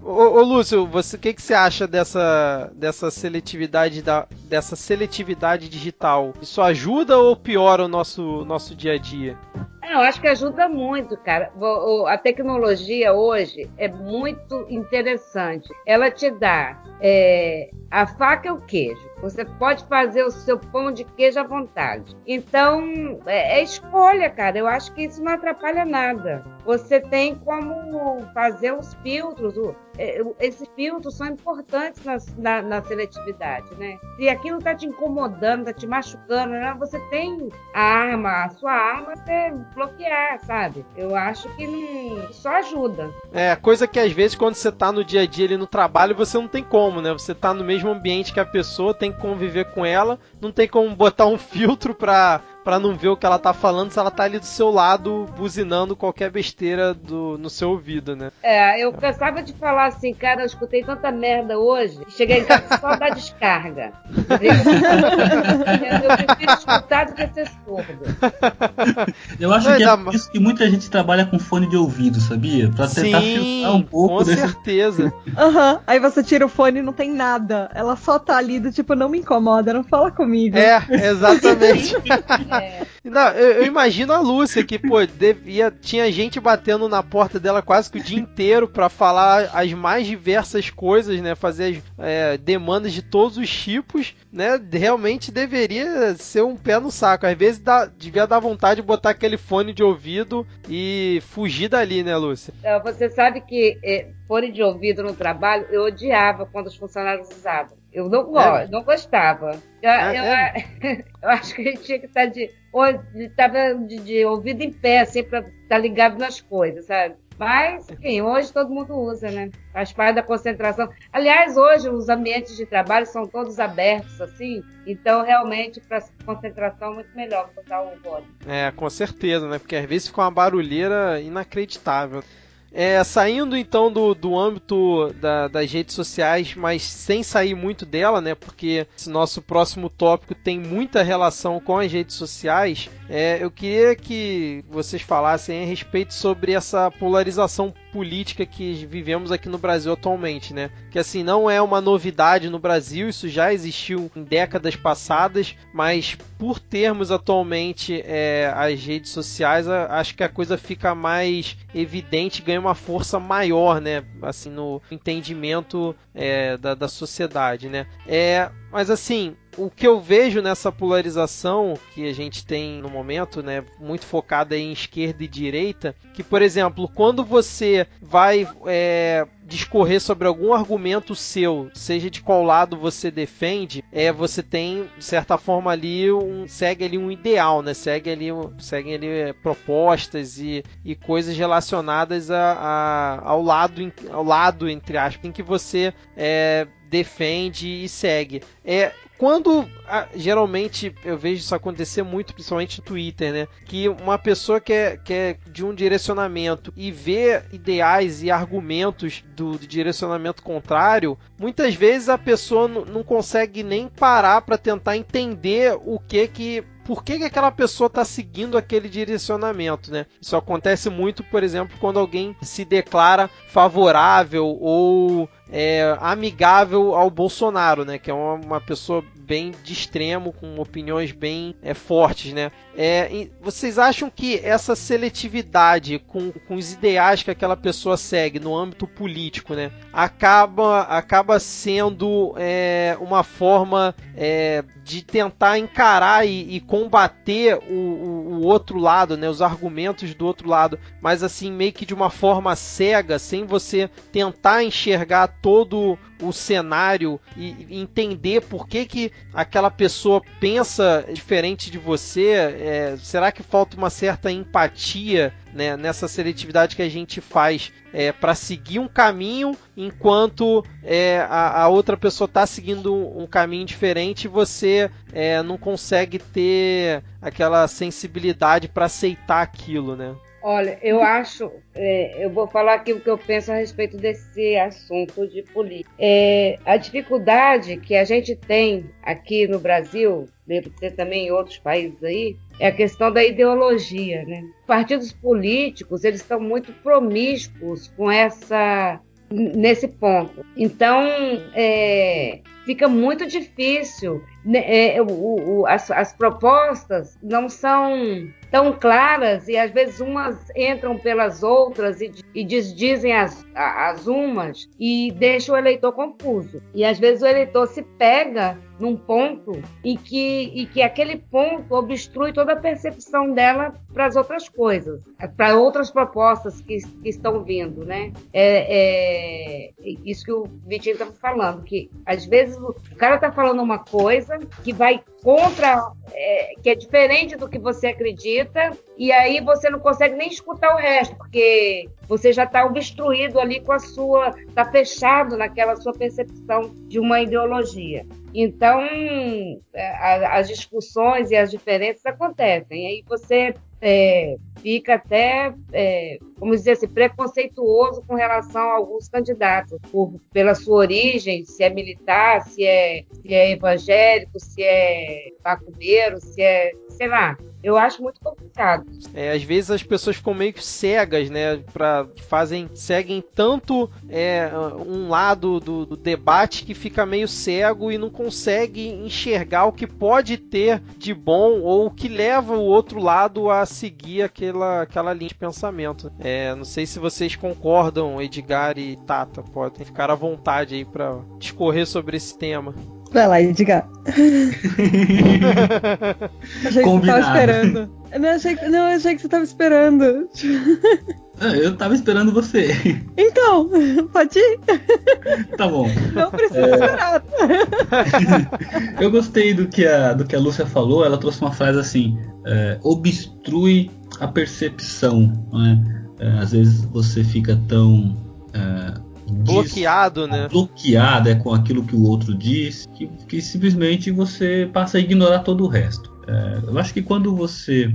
ô, ô Lúcio, você o que, que você acha dessa, dessa seletividade da, dessa seletividade digital? Isso ajuda ou piora o nosso, nosso dia a dia? É, Não, acho que ajuda muito, cara. A tecnologia hoje é muito interessante. Ela te dá é, a faca e o queijo. Você pode fazer o seu pão de queijo à vontade. Então, é, é escolha, cara. Eu acho que isso não atrapalha nada. Você tem como fazer os filtros. É, esses filtros são importantes na, na, na seletividade, né? Se aquilo está te incomodando, está te machucando, né? você tem a arma, a sua arma é bloquear, sabe? Eu acho que só ajuda. É, coisa que às vezes quando você está no dia a dia ali no trabalho, você não tem como, né? Você está no mesmo ambiente que a pessoa, tem que conviver com ela, não tem como botar um filtro para para não ver o que ela tá falando se ela tá ali do seu lado buzinando qualquer besteira do, no seu ouvido, né? É, eu cansava de falar assim, cara, eu escutei tanta merda hoje, cheguei em casa só da descarga. eu prefiro escutar do que ser surdo. Eu acho que é por isso que muita gente trabalha com fone de ouvido, sabia? Pra tentar Sim, filtrar um pouco. Com desse... certeza. Aham, uhum. aí você tira o fone e não tem nada. Ela só tá ali do tipo, não me incomoda, não fala comigo. É, exatamente. É. Não, eu, eu, imagino a Lúcia que, pô, devia, tinha gente batendo na porta dela quase que o dia inteiro para falar as mais diversas coisas, né? Fazer as é, demandas de todos os tipos, né? Realmente deveria ser um pé no saco. Às vezes dá, devia dar vontade de botar aquele fone de ouvido e fugir dali, né, Lúcia? É, você sabe que é, fone de ouvido no trabalho eu odiava quando os funcionários usavam. Eu não, é. não gostava. Eu, ah, eu, é. eu, acho que a gente tinha que estar de, tava de, de ouvido em pé, assim, para estar tá ligado nas coisas, sabe? Mas, enfim, hoje todo mundo usa, né? Faz parte da concentração. Aliás, hoje os ambientes de trabalho são todos abertos, assim, então realmente para concentração é muito melhor botar o fone. É, com certeza, né? Porque às vezes fica uma barulheira inacreditável. É, saindo então do, do âmbito da, das redes sociais, mas sem sair muito dela, né? Porque esse nosso próximo tópico tem muita relação com as redes sociais. É, eu queria que vocês falassem a respeito sobre essa polarização política que vivemos aqui no Brasil atualmente, né? Que assim não é uma novidade no Brasil, isso já existiu em décadas passadas, mas por termos atualmente é, as redes sociais, acho que a coisa fica mais evidente, ganha uma força maior, né? Assim no entendimento é, da, da sociedade, né? É, mas assim, o que eu vejo nessa polarização que a gente tem no momento, né, muito focada em esquerda e direita, que por exemplo, quando você vai é, discorrer sobre algum argumento seu, seja de qual lado você defende, é você tem de certa forma ali um segue ali um ideal, né? Segue ali segue ali é, propostas e, e coisas relacionadas a, a, ao lado ao lado entre aspas em que você é, defende e segue. É quando geralmente eu vejo isso acontecer muito, principalmente no Twitter, né? Que uma pessoa que é, que é de um direcionamento e vê ideais e argumentos do, do direcionamento contrário, muitas vezes a pessoa não consegue nem parar para tentar entender o que que por que, que aquela pessoa está seguindo aquele direcionamento, né? Isso acontece muito, por exemplo, quando alguém se declara favorável ou é, amigável ao Bolsonaro, né? Que é uma, uma pessoa bem de extremo, com opiniões bem é, fortes, né? É, vocês acham que essa seletividade com, com os ideais que aquela pessoa segue no âmbito político, né? Acaba, acaba sendo é, uma forma é, de tentar encarar e, e combater o, o, o, outro lado, né? Os argumentos do outro lado, mas assim, meio que de uma forma cega, sem você tentar enxergar todo o cenário e entender por que, que aquela pessoa pensa diferente de você? É, será que falta uma certa empatia né, nessa seletividade que a gente faz é, para seguir um caminho enquanto é, a, a, outra pessoa está seguindo um, caminho diferente e você é, não consegue ter aquela sensibilidade para aceitar aquilo, né? Olha, eu acho, é, eu vou falar aqui o que eu penso a respeito desse assunto de política. É, a dificuldade que a gente tem aqui no Brasil, deve ter também em outros países aí, é a questão da ideologia, né? Partidos políticos, eles estão muito promíscuos com essa nesse ponto. Então, é, fica muito difícil. Né, é, o, o, as, as propostas não são tão claras e às vezes umas entram pelas outras e, e desdizem as, as umas e deixa o eleitor confuso. E às vezes o eleitor se pega num ponto e que, e que aquele ponto obstrui toda a percepção dela para as outras coisas, para outras propostas que, que, estão vindo, né? É, é isso que o Vitinho estava falando, que às vezes o cara está falando uma coisa que vai contra, é, que é diferente do que você acredita, e aí você não consegue nem escutar o resto, porque você já está obstruído ali com a sua, está fechado naquela sua percepção de uma ideologia. Então, é, as discussões e as diferenças acontecem. Aí você é, fica até, é, vamos dizer assim, preconceituoso com relação a alguns candidatos, por, pela sua origem, se é militar, se é, se é evangélico, se é macumbeiro, se é, sei lá, eu acho muito complicado. É, às vezes as pessoas ficam meio que cegas, né? Pra, fazem, seguem tanto é, um lado do, do, debate que fica meio cego e não consegue enxergar o que pode ter de bom ou o que leva o outro lado a seguir aquela, aquela linha de pensamento. É, não sei se vocês concordam, Edgar e Tata. Podem ficar à vontade aí para discorrer sobre esse tema. Vai lá, Edgar. achei que você tava esperando. Não, achei, não, achei que você tava esperando. Ah, eu tava esperando você. Então, pode ir? Tá bom. Não precisa é... esperar. eu gostei do que, a, do que a Lúcia falou. Ela trouxe uma frase assim: é, obstrui a percepção. Né? É, às vezes você fica tão é, bloqueado, né? Bloqueado é com aquilo que o outro diz, que, que simplesmente você passa a ignorar todo o resto. É, eu acho que quando você.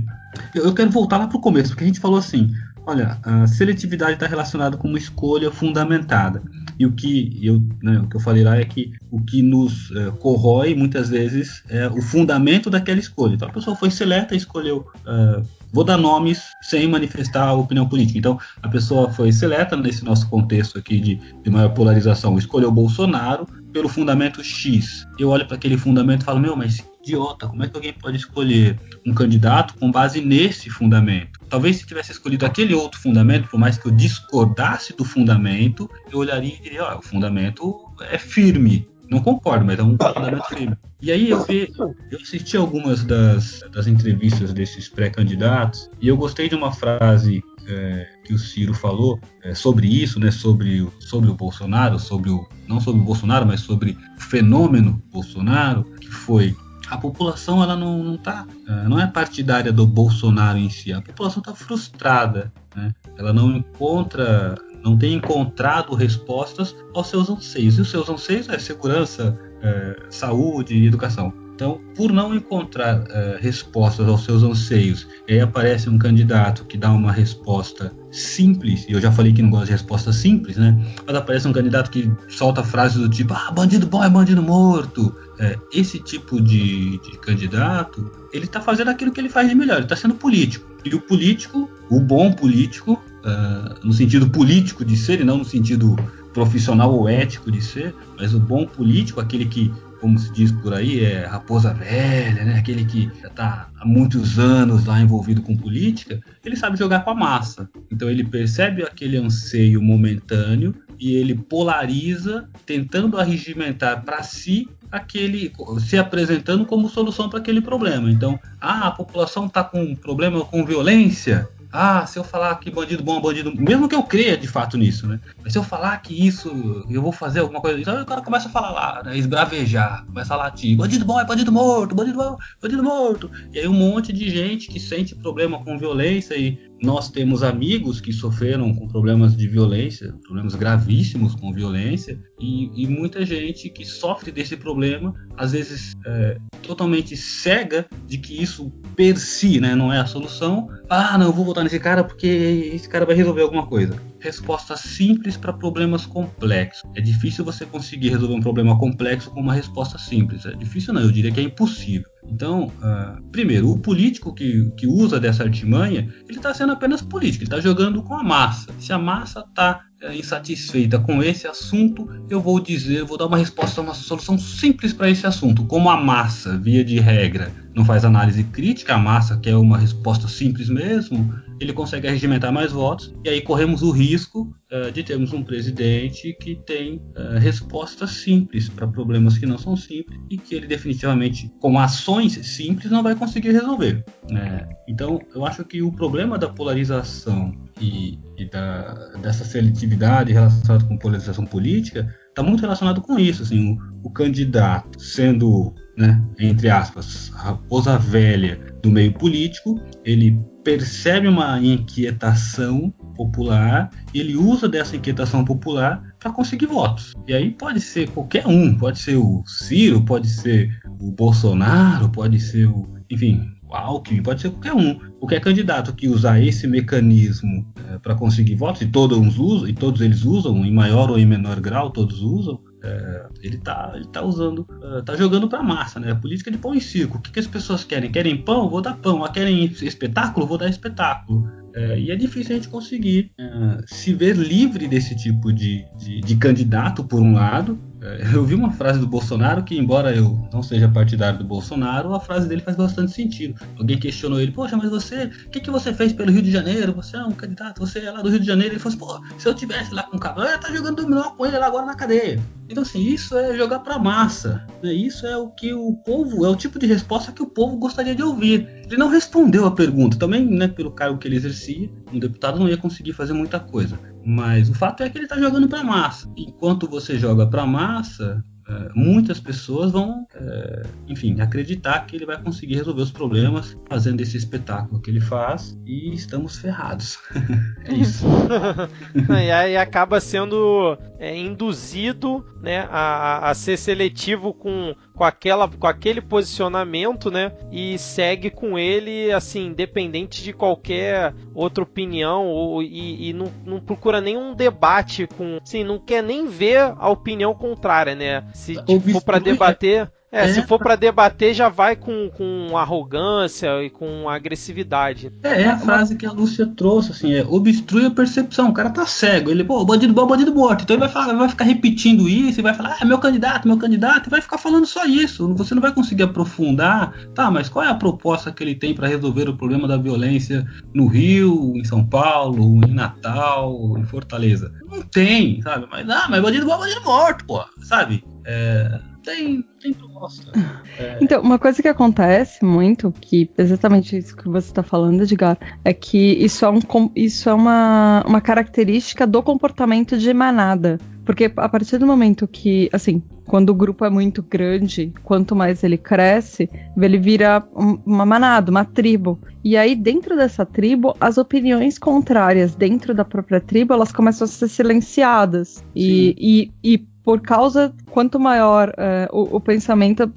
Eu, eu quero voltar lá para o começo, porque a gente falou assim: olha, a seletividade está relacionada com uma escolha fundamentada. E o que eu, né, o que eu falei lá é que o que nos é, corrói muitas vezes é o fundamento daquela escolha. Então a pessoa foi seleta, escolheu é, Vou dar nomes sem manifestar opinião política. Então, a pessoa foi seleta nesse nosso contexto aqui de, de maior polarização, escolheu Bolsonaro pelo fundamento X. Eu olho para aquele fundamento e falo: Meu, mas idiota, como é que alguém pode escolher um candidato com base nesse fundamento? Talvez se tivesse escolhido aquele outro fundamento, por mais que eu discordasse do fundamento, eu olharia e diria: Ó, o fundamento é firme. Não concordo, mas é um fundamento firme. E aí eu, vi, eu assisti algumas das, das entrevistas desses pré-candidatos e eu gostei de uma frase é, que o Ciro falou é, sobre isso, né, sobre, sobre o Bolsonaro, sobre o, não sobre o Bolsonaro, mas sobre o fenômeno Bolsonaro, que foi a população ela não, não, tá, é, não é partidária do Bolsonaro em si, a população está frustrada, né? ela não encontra não tem encontrado respostas aos seus anseios. E os seus anseios é segurança, é, saúde e educação. Então, por não encontrar é, respostas aos seus anseios, aí aparece um candidato que dá uma resposta simples, e eu já falei que não gosto de resposta simples, né? Mas aparece um candidato que solta frases do tipo: ah, bandido bom é bandido morto. É, esse tipo de, de candidato, ele está fazendo aquilo que ele faz de melhor, ele está sendo político. E o político, o bom político, uh, no sentido político de ser e não no sentido profissional ou ético de ser, mas o bom político, aquele que, como se diz por aí, é raposa velha, né? aquele que já está há muitos anos lá envolvido com política, ele sabe jogar com a massa. Então ele percebe aquele anseio momentâneo e ele polariza, tentando arregimentar para si aquele se apresentando como solução para aquele problema. Então, ah, a população está com um problema com violência, ah, se eu falar que bandido bom é bandido, mesmo que eu creia de fato nisso, né? Mas se eu falar que isso, eu vou fazer alguma coisa, então o cara começa a falar lá, né? esbravejar, começa a latir, bandido bom é bandido morto, bandido bom, bandido morto. E aí um monte de gente que sente problema com violência e nós temos amigos que sofreram com problemas de violência, problemas gravíssimos com violência, e, e muita gente que sofre desse problema, às vezes é, totalmente cega de que isso per si né, não é a solução. Ah, não, eu vou votar nesse cara porque esse cara vai resolver alguma coisa resposta simples para problemas complexos. É difícil você conseguir resolver um problema complexo com uma resposta simples. É difícil não, eu diria que é impossível. Então, uh, primeiro, o político que, que usa dessa artimanha, ele está sendo apenas político, ele está jogando com a massa. Se a massa está é, insatisfeita com esse assunto, eu vou dizer, vou dar uma resposta, uma solução simples para esse assunto. Como a massa, via de regra, não faz análise crítica, a massa quer uma resposta simples mesmo, ele consegue regimentar mais votos, e aí corremos o risco uh, de termos um presidente que tem uh, respostas simples para problemas que não são simples e que ele definitivamente, com ações simples, não vai conseguir resolver. Né? Então, eu acho que o problema da polarização e, e da, dessa seletividade relacionada com polarização política está muito relacionado com isso. Assim, o, o candidato sendo, né, entre aspas, a raposa velha do meio político, ele percebe uma inquietação popular e ele usa dessa inquietação popular para conseguir votos. E aí pode ser qualquer um, pode ser o Ciro, pode ser o Bolsonaro, pode ser o, enfim, Alckmin, pode ser qualquer um. Qualquer candidato que usar esse mecanismo é, para conseguir votos, e todos usam, e todos eles usam, em maior ou em menor grau, todos usam, é, ele está ele tá usando, uh, tá jogando para massa, né? Política de pão e circo. O que, que as pessoas querem? Querem pão? Vou dar pão. Ah, querem espetáculo? Vou dar espetáculo. É, e é difícil a gente conseguir uh, se ver livre desse tipo de, de, de candidato, por um lado, é, eu vi uma frase do Bolsonaro que, embora eu não seja partidário do Bolsonaro, a frase dele faz bastante sentido. Alguém questionou ele, poxa, mas você, o que, que você fez pelo Rio de Janeiro? Você é um candidato, você é lá do Rio de Janeiro. Ele falou assim, pô, se eu tivesse lá com o cabelo, eu ia estar tá jogando dominó com ele lá agora na cadeia. Então, assim, isso é jogar pra massa. Né? Isso é o que o povo, é o tipo de resposta que o povo gostaria de ouvir. Ele não respondeu a pergunta. Também, né, pelo cargo que ele exercia, um deputado não ia conseguir fazer muita coisa. Mas o fato é que ele está jogando para massa. Enquanto você joga para massa, é, muitas pessoas vão, é, enfim, acreditar que ele vai conseguir resolver os problemas fazendo esse espetáculo que ele faz e estamos ferrados. é isso. e aí acaba sendo é, induzido né, a, a ser seletivo com, com, aquela, com aquele posicionamento né, e segue com ele, assim, independente de qualquer outra opinião ou, e, e não, não procura nenhum debate com. Assim, não quer nem ver a opinião contrária, né? Se tipo, for para debater. É, é, se for para debater, já vai com, com arrogância e com agressividade. É, é a frase que a Lúcia trouxe, assim, é obstrui a percepção. O cara tá cego. Ele, pô, bandido bom, bandido morto. Então ele vai, falar, vai ficar repetindo isso e vai falar, ah, meu candidato, meu candidato, e vai ficar falando só isso. Você não vai conseguir aprofundar. Tá, mas qual é a proposta que ele tem para resolver o problema da violência no Rio, em São Paulo, em Natal, em Fortaleza? Não tem, sabe? Mas, ah, mas bandido bom, bandido morto, pô, sabe? É, tem, tem proposta. É... Então, uma coisa que acontece muito, que exatamente isso que você está falando, Edgar, é que isso é, um, isso é uma, uma característica do comportamento de manada. Porque a partir do momento que, assim, quando o grupo é muito grande, quanto mais ele cresce, ele vira uma manada, uma tribo. E aí, dentro dessa tribo, as opiniões contrárias dentro da própria tribo, elas começam a ser silenciadas. E, e, e, por causa, quanto maior é, o, o, pensamento,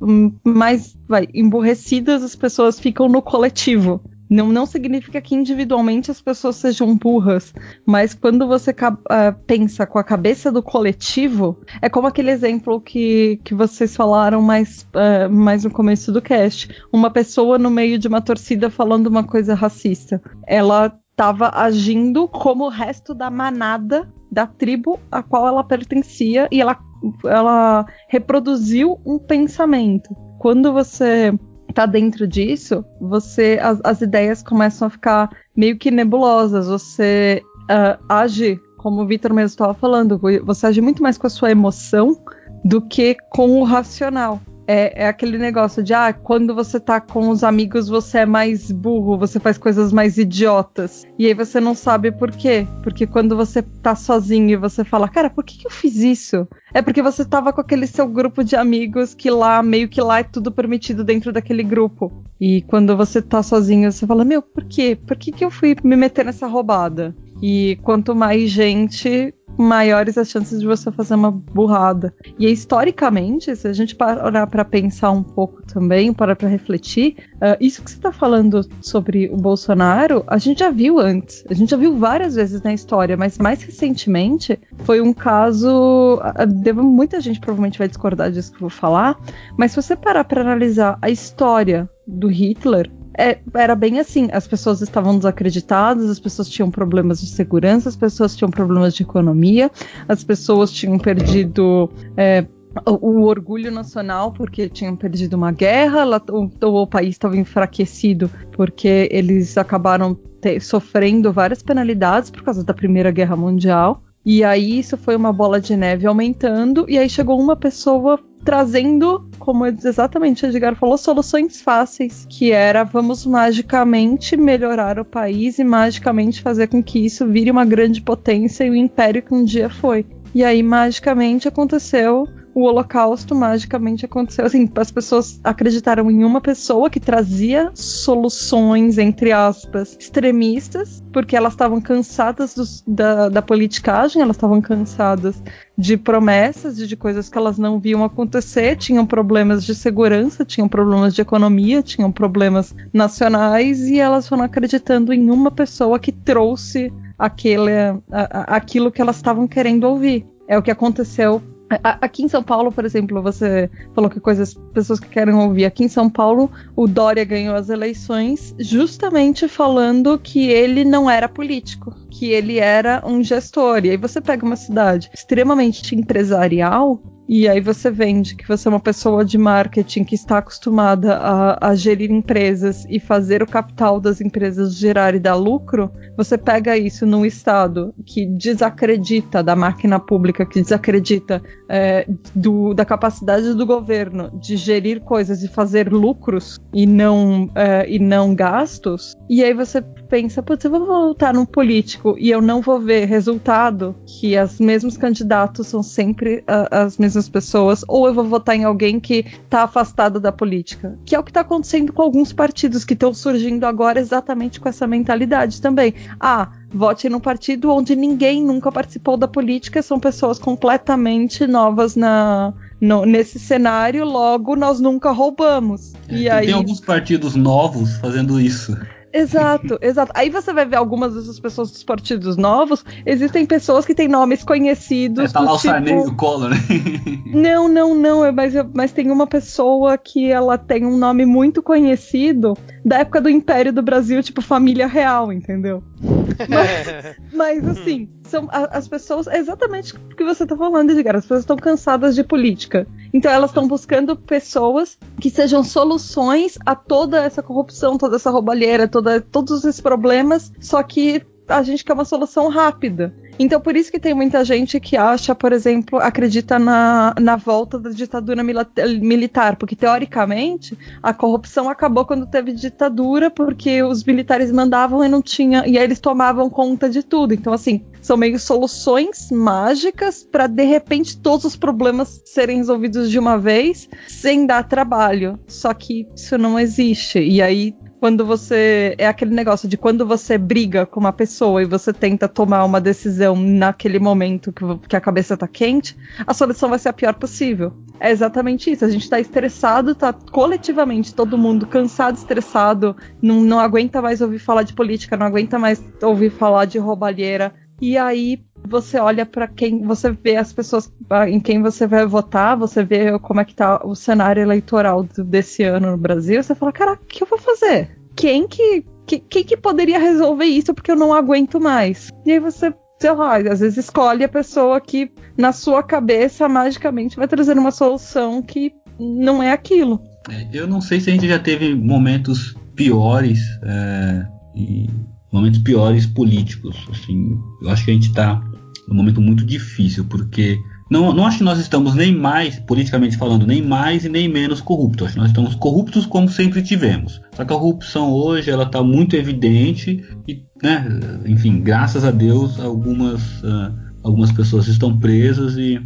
mais vai, emburrecidas as pessoas ficam no coletivo. Não, não significa que individualmente as pessoas sejam burras, mas quando você uh, pensa com a cabeça do coletivo, é como aquele exemplo que, que vocês falaram mais, uh, mais no começo do cast. Uma pessoa no meio de uma torcida falando uma coisa racista. Ela estava agindo como o resto da manada da tribo a qual ela pertencia e ela, ela reproduziu um pensamento. Quando você tá dentro disso, você as, as ideias começam a ficar meio que nebulosas. Você uh, age, como o Victor mesmo estava falando, você age muito mais com a sua emoção do que com o racional. É, é, aquele negócio de, ah, quando você tá com os amigos você é mais burro, você faz coisas mais idiotas. E aí você não sabe por quê. Porque quando você tá sozinho e você fala, cara, por que, que eu fiz isso? É porque você tava com aquele seu grupo de amigos que lá, meio que lá é tudo permitido dentro daquele grupo. E quando você tá sozinho, você fala, meu, por quê? Por que, que eu fui me meter nessa roubada? E quanto mais gente, maiores as chances de você fazer uma burrada. E historicamente, se a gente parar para pensar um pouco também, parar para refletir, uh, isso que você está falando sobre o Bolsonaro, a gente já viu antes. A gente já viu várias vezes na história, mas mais recentemente foi um caso. Devo, muita gente provavelmente vai discordar disso que eu vou falar, mas se você parar para analisar a história do Hitler, é, era bem assim: as pessoas estavam desacreditadas, as pessoas tinham problemas de segurança, as pessoas tinham problemas de economia, as pessoas tinham perdido. É, o, orgulho nacional porque tinham perdido uma guerra, o, o país estava enfraquecido porque eles acabaram te, sofrendo várias penalidades por causa da Primeira Guerra Mundial. E aí isso foi uma bola de neve aumentando, e aí chegou uma pessoa trazendo, como exatamente a Edgar falou, soluções fáceis, que era vamos magicamente melhorar o país e magicamente fazer com que isso vire uma grande potência e o império que um dia foi. E aí magicamente aconteceu o Holocausto magicamente aconteceu. Assim, as pessoas acreditaram em uma pessoa que trazia soluções, entre aspas, extremistas, porque elas estavam cansadas da, da politicagem, elas estavam cansadas de promessas e de coisas que elas não viam acontecer, tinham problemas de segurança, tinham problemas de economia, tinham problemas nacionais e elas foram acreditando em uma pessoa que trouxe aquele, a, aquilo que elas estavam querendo ouvir. É o que aconteceu Aqui em São Paulo, por exemplo, você falou que coisas, pessoas que querem ouvir. Aqui em São Paulo, o Dória ganhou as eleições justamente falando que ele não era político, que ele era um gestor. E aí você pega uma cidade extremamente empresarial e aí você vende que você é uma pessoa de marketing que está acostumada a, a, gerir empresas e fazer o capital das empresas gerar e dar lucro, você pega isso num estado que desacredita da máquina pública, que desacredita é, do, da capacidade do governo de gerir coisas e fazer lucros e não, é, e não gastos, e aí você pensa, putz, eu vou voltar num político e eu não vou ver resultado, que os mesmos candidatos são sempre uh, as mesmas pessoas, ou eu vou votar em alguém que está afastado da política. Que é o que está acontecendo com alguns partidos que estão surgindo agora exatamente com essa mentalidade também. Ah, vote num partido onde ninguém nunca participou da política, são pessoas completamente novas na, no, nesse cenário, logo nós nunca roubamos. É, e aí... Tem alguns partidos novos fazendo isso. Exato, exato. Aí você vai ver algumas dessas pessoas dos partidos novos. Existem pessoas que têm nomes conhecidos. É, tá lá o tipo... Sarney e o Collor, né? Não, não, não. Mas, mas tem uma pessoa que ela tem um nome muito conhecido da época do Império do Brasil, tipo família real, entendeu? Mas, mas assim, são as pessoas. É exatamente o que você tá falando, Edgar. As pessoas estão cansadas de política. Então elas estão buscando pessoas que sejam soluções a toda essa corrupção, toda essa roubalheira, toda, todos esses problemas, só que a gente quer uma solução rápida. Então, por isso que tem muita gente que acha, por exemplo, acredita na, na volta da ditadura militar, porque teoricamente a corrupção acabou quando teve ditadura, porque os militares mandavam e não tinha, e aí eles tomavam conta de tudo. Então, assim, são meio soluções mágicas para de repente todos os problemas serem resolvidos de uma vez sem dar trabalho. Só que isso não existe. E aí quando você. É aquele negócio de quando você briga com uma pessoa e você tenta tomar uma decisão naquele momento que, que a cabeça tá quente, a solução vai ser a pior possível. É exatamente isso. A gente tá estressado, tá coletivamente todo mundo cansado, estressado, não, não aguenta mais ouvir falar de política, não aguenta mais ouvir falar de roubalheira. E aí você olha para quem você vê as pessoas em quem você vai votar, você vê como é que tá o cenário eleitoral desse ano no Brasil, você fala, cara, o que eu vou fazer? Quem que, que, quem que poderia resolver isso porque eu não aguento mais? E aí você sei lá, às vezes escolhe a pessoa que na sua cabeça magicamente vai trazer uma solução que não é aquilo. É, eu não sei se a gente já teve momentos piores é, e momentos piores políticos. Assim, eu acho que a gente está num momento muito difícil, porque não, não acho que nós estamos nem mais, politicamente falando, nem mais e nem menos corruptos. Acho que nós estamos corruptos como sempre tivemos. Só que a corrupção hoje ela está muito evidente e, né, enfim, graças a Deus, algumas, uh, algumas pessoas estão presas e,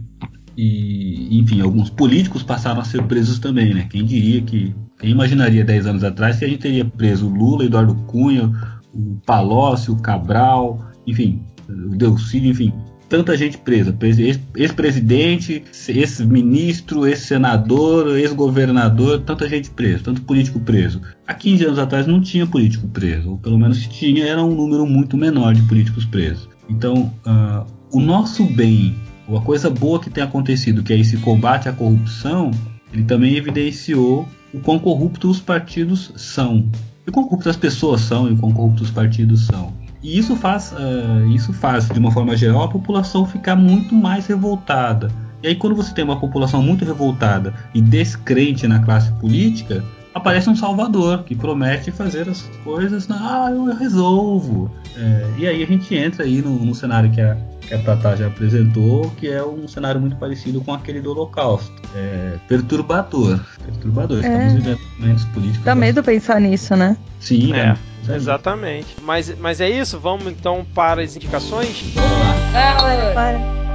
e, enfim, alguns políticos passaram a ser presos também, né? Quem diria que, quem imaginaria 10 anos atrás que a gente teria preso Lula, Eduardo Cunha, o Palocci, o Cabral, enfim, Delcídio, enfim, tanta gente presa. Ex-presidente, ex-ministro, ex-senador, ex-governador, tanta gente presa, tanto político preso. Há 15 anos atrás não tinha político preso, ou pelo menos se tinha, era um número muito menor de políticos presos. Então, uh, o nosso bem, a coisa boa que tem acontecido, que é esse combate à corrupção, ele também evidenciou o quão corruptos os partidos são. e quão corruptas as pessoas são e quão corruptos os partidos são. E isso faz, uh, isso faz, de uma forma geral, a população ficar muito mais revoltada. E aí, quando você tem uma população muito revoltada e descrente na classe política, aparece um salvador que promete fazer as coisas, ah, eu resolvo. É, e aí a gente entra aí no, no cenário que a, que a Tata já apresentou, que é um cenário muito parecido com aquele do Holocausto. É, perturbador. Perturbador. É. Estamos vivendo momentos políticos. Dá medo pensar nisso, né? Sim, é. Exatamente. Mas, mas é isso? Vamos então para as indicações? Bora lá. Para.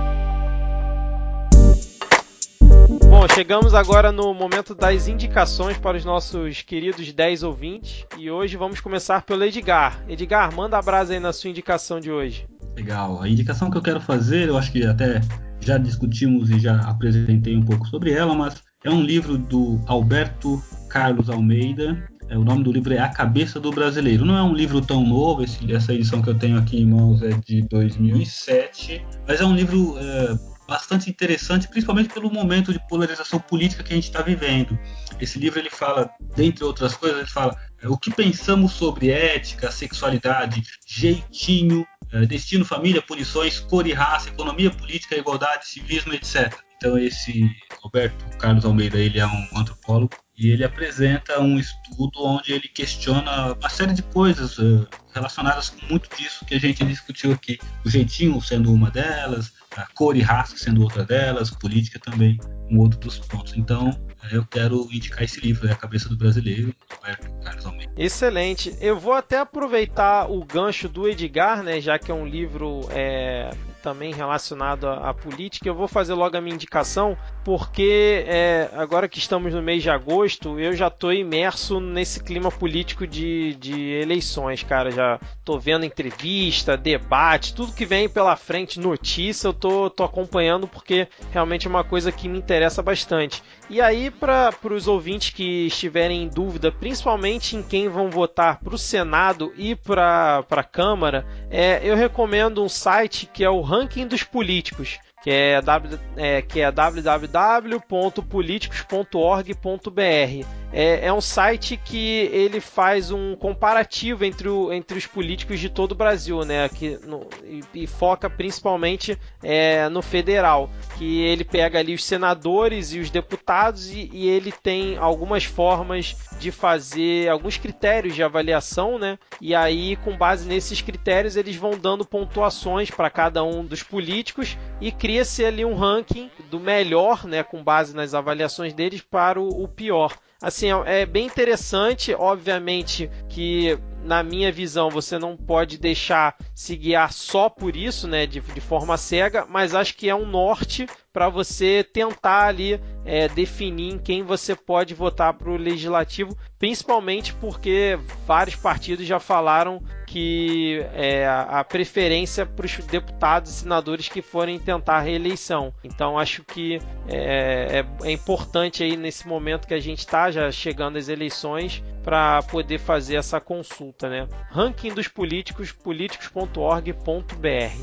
Bom, chegamos agora no momento das indicações para os nossos queridos 10 ouvintes e hoje vamos começar pelo Edgar. Edgar, manda a brasa aí na sua indicação de hoje. Legal. A indicação que eu quero fazer, eu acho que até já discutimos e já apresentei um pouco sobre ela, mas é um livro do Alberto Carlos Almeida. É, o nome do livro é A Cabeça do Brasileiro. Não é um livro tão novo, esse, essa edição que eu tenho aqui em mãos é de 2007, mas é um livro é, bastante interessante, principalmente pelo momento de polarização política que a gente está vivendo. Esse livro ele fala, dentre outras coisas, ele fala é, o que pensamos sobre ética, sexualidade, jeitinho, é, destino, família, punições, cor e raça, economia política, igualdade, civismo, etc. Então esse Roberto Carlos Almeida ele é um antropólogo e ele apresenta um estudo onde ele questiona uma série de coisas uh, relacionadas com muito disso que a gente discutiu aqui. O jeitinho sendo uma delas, a cor e raça sendo outra delas, política também um outro dos pontos. Então, eh, eu quero indicar esse livro, é A Cabeça do Brasileiro, Roberto Carlos Almeida. Excelente. Eu vou até aproveitar o gancho do Edgar, né, já que é um livro é, também relacionado à, à, política. Eu vou fazer logo a minha indicação, porque é, agora que estamos no mês de agosto, eu já estou imerso nesse clima político de, de eleições, cara. Já estou vendo entrevista, debate, tudo que vem pela frente, notícia, eu tô acompanhando porque realmente é uma coisa que me interessa bastante. E aí, para os ouvintes que estiverem em dúvida, principalmente em quem vão votar para o Senado e para a Câmara, é, eu recomendo um site que é o Ranking dos Políticos que é, w, é, que é www.politicos.org.br. É, é, um site que ele faz um comparativo entre, o, entre os políticos de todo o Brasil, né? Que, no, e, e, foca principalmente é, no federal, que ele pega ali os senadores e os deputados e, e ele tem algumas formas de fazer alguns critérios de avaliação, né? E aí, com base nesses critérios, eles vão dando pontuações para cada um dos políticos e cria-se ali um ranking do melhor, né? Com base nas avaliações deles para o, o pior. Assim, é, é bem interessante, obviamente que na minha visão, você não pode deixar se guiar só por isso, né, de, de forma cega, mas acho que é um norte para você tentar ali é, definir em quem você pode votar para o legislativo, principalmente porque vários partidos já falaram que é, a preferência para os deputados e senadores que forem tentar a reeleição. Então acho que é, é, é importante aí nesse momento que a gente está já chegando às eleições para poder fazer essa consulta, né? Ranking dos políticos, políticos.org.br.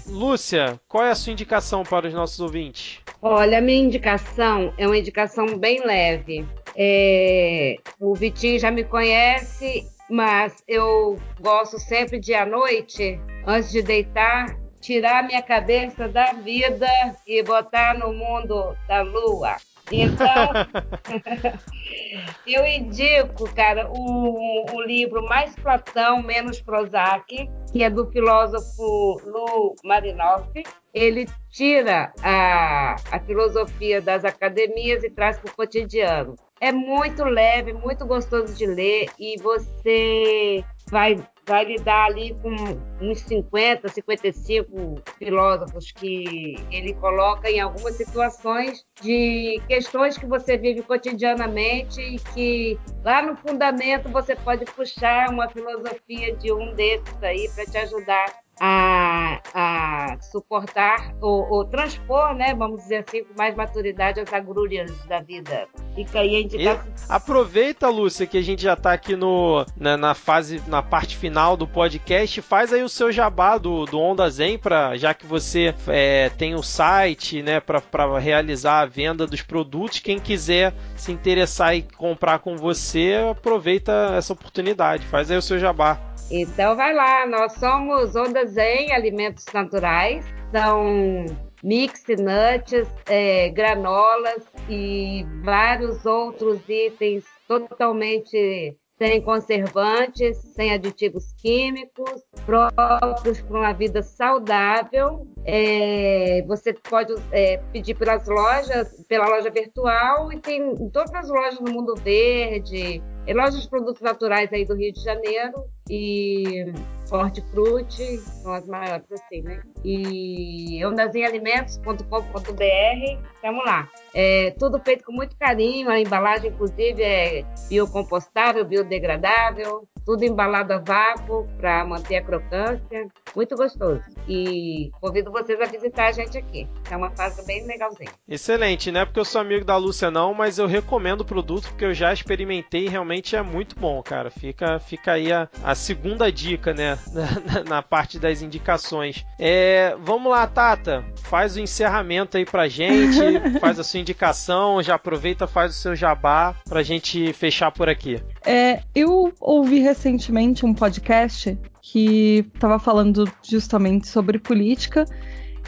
Lúcia, qual é a sua indicação para os nossos ouvintes? Olha, minha indicação é uma indicação bem leve. É... O Vitinho já me conhece, mas eu gosto sempre de à noite, antes de deitar, tirar minha cabeça da vida e botar no mundo da lua. Então, eu indico, cara, o, o livro Mais Platão, Menos Prozac, que é do filósofo Lu Marinoff. Ele tira a, a filosofia das academias e traz para o cotidiano. É muito leve, muito gostoso de ler e você vai vai lidar ali com uns 50, 55 filósofos que ele coloca em algumas situações de questões que você vive cotidianamente e que lá no fundamento você pode puxar uma filosofia de um desses aí para te ajudar a, a suportar ou, ou, transpor, né, vamos dizer assim, com mais maturidade as agrulhas da vida. Fica aí a indicação. E aproveita, Lúcia, que a gente já está aqui no, na, na, fase, na parte final do podcast, faz aí o seu jabá do, do Onda Zen, pra, já que você é, tem o site, né, para realizar a venda dos produtos. Quem quiser se interessar e comprar com você, aproveita essa oportunidade, faz aí o seu jabá. Então vai lá, nós somos Onda Zen Alimentos Naturais, são mix nuts, é, granolas e vários outros itens totalmente sem conservantes, sem aditivos químicos, próprios para uma vida saudável. É, você pode é, pedir pelas lojas, pela loja virtual e tem em todas as lojas do Mundo Verde, lojas de produtos naturais aí do Rio de Janeiro e Hortifruti, são as maiores assim, né? E ondazinalimentos.com.br, estamos lá. É tudo feito com muito carinho, a embalagem inclusive é biocompostável, biodegradável, tudo embalado a vácuo para manter a crocância, muito gostoso. E convido vocês a visitar a gente aqui. É uma fase bem legalzinha. Excelente, não é porque eu sou amigo da Lúcia não, mas eu recomendo o produto porque eu já experimentei e realmente é muito bom, cara. Fica, fica aí a, a segunda dica, né, na, na parte das indicações. É, vamos lá, Tata, faz o encerramento aí pra gente, faz a sua indicação, já aproveita, faz o seu jabá pra gente fechar por aqui. É, eu ouvi recentemente um podcast que estava falando justamente sobre política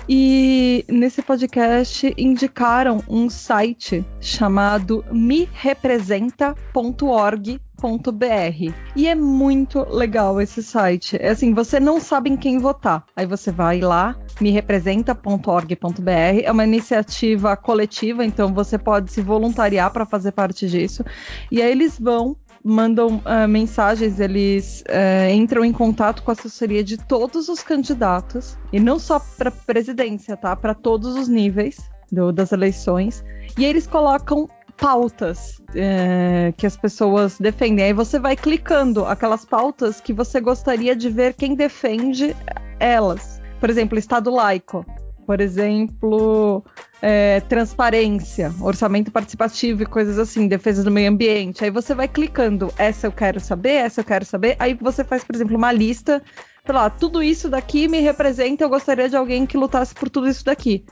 e nesse podcast indicaram um site chamado merepresenta.org.br. E é muito legal esse site. É assim, você não sabe em quem votar. Aí você vai lá, merepresenta.org.br. É uma iniciativa coletiva, então você pode se voluntariar para fazer parte disso. E aí eles vão mandam uh, mensagens, eles uh, entram em contato com a assessoria de todos os candidatos, e não só para presidência, tá? Para todos os níveis do, das eleições. E eles colocam pautas é, que as pessoas defendem. Aí você vai clicando aquelas pautas que você gostaria de ver quem defende elas. Por exemplo, Estado laico. Por exemplo, é, transparência, orçamento participativo e coisas assim, defesa do meio ambiente. Aí você vai clicando, essa eu quero saber, essa eu quero saber. Aí você faz, por exemplo, uma lista, sei lá, tudo isso daqui me representa, eu gostaria de alguém que lutasse por tudo isso daqui.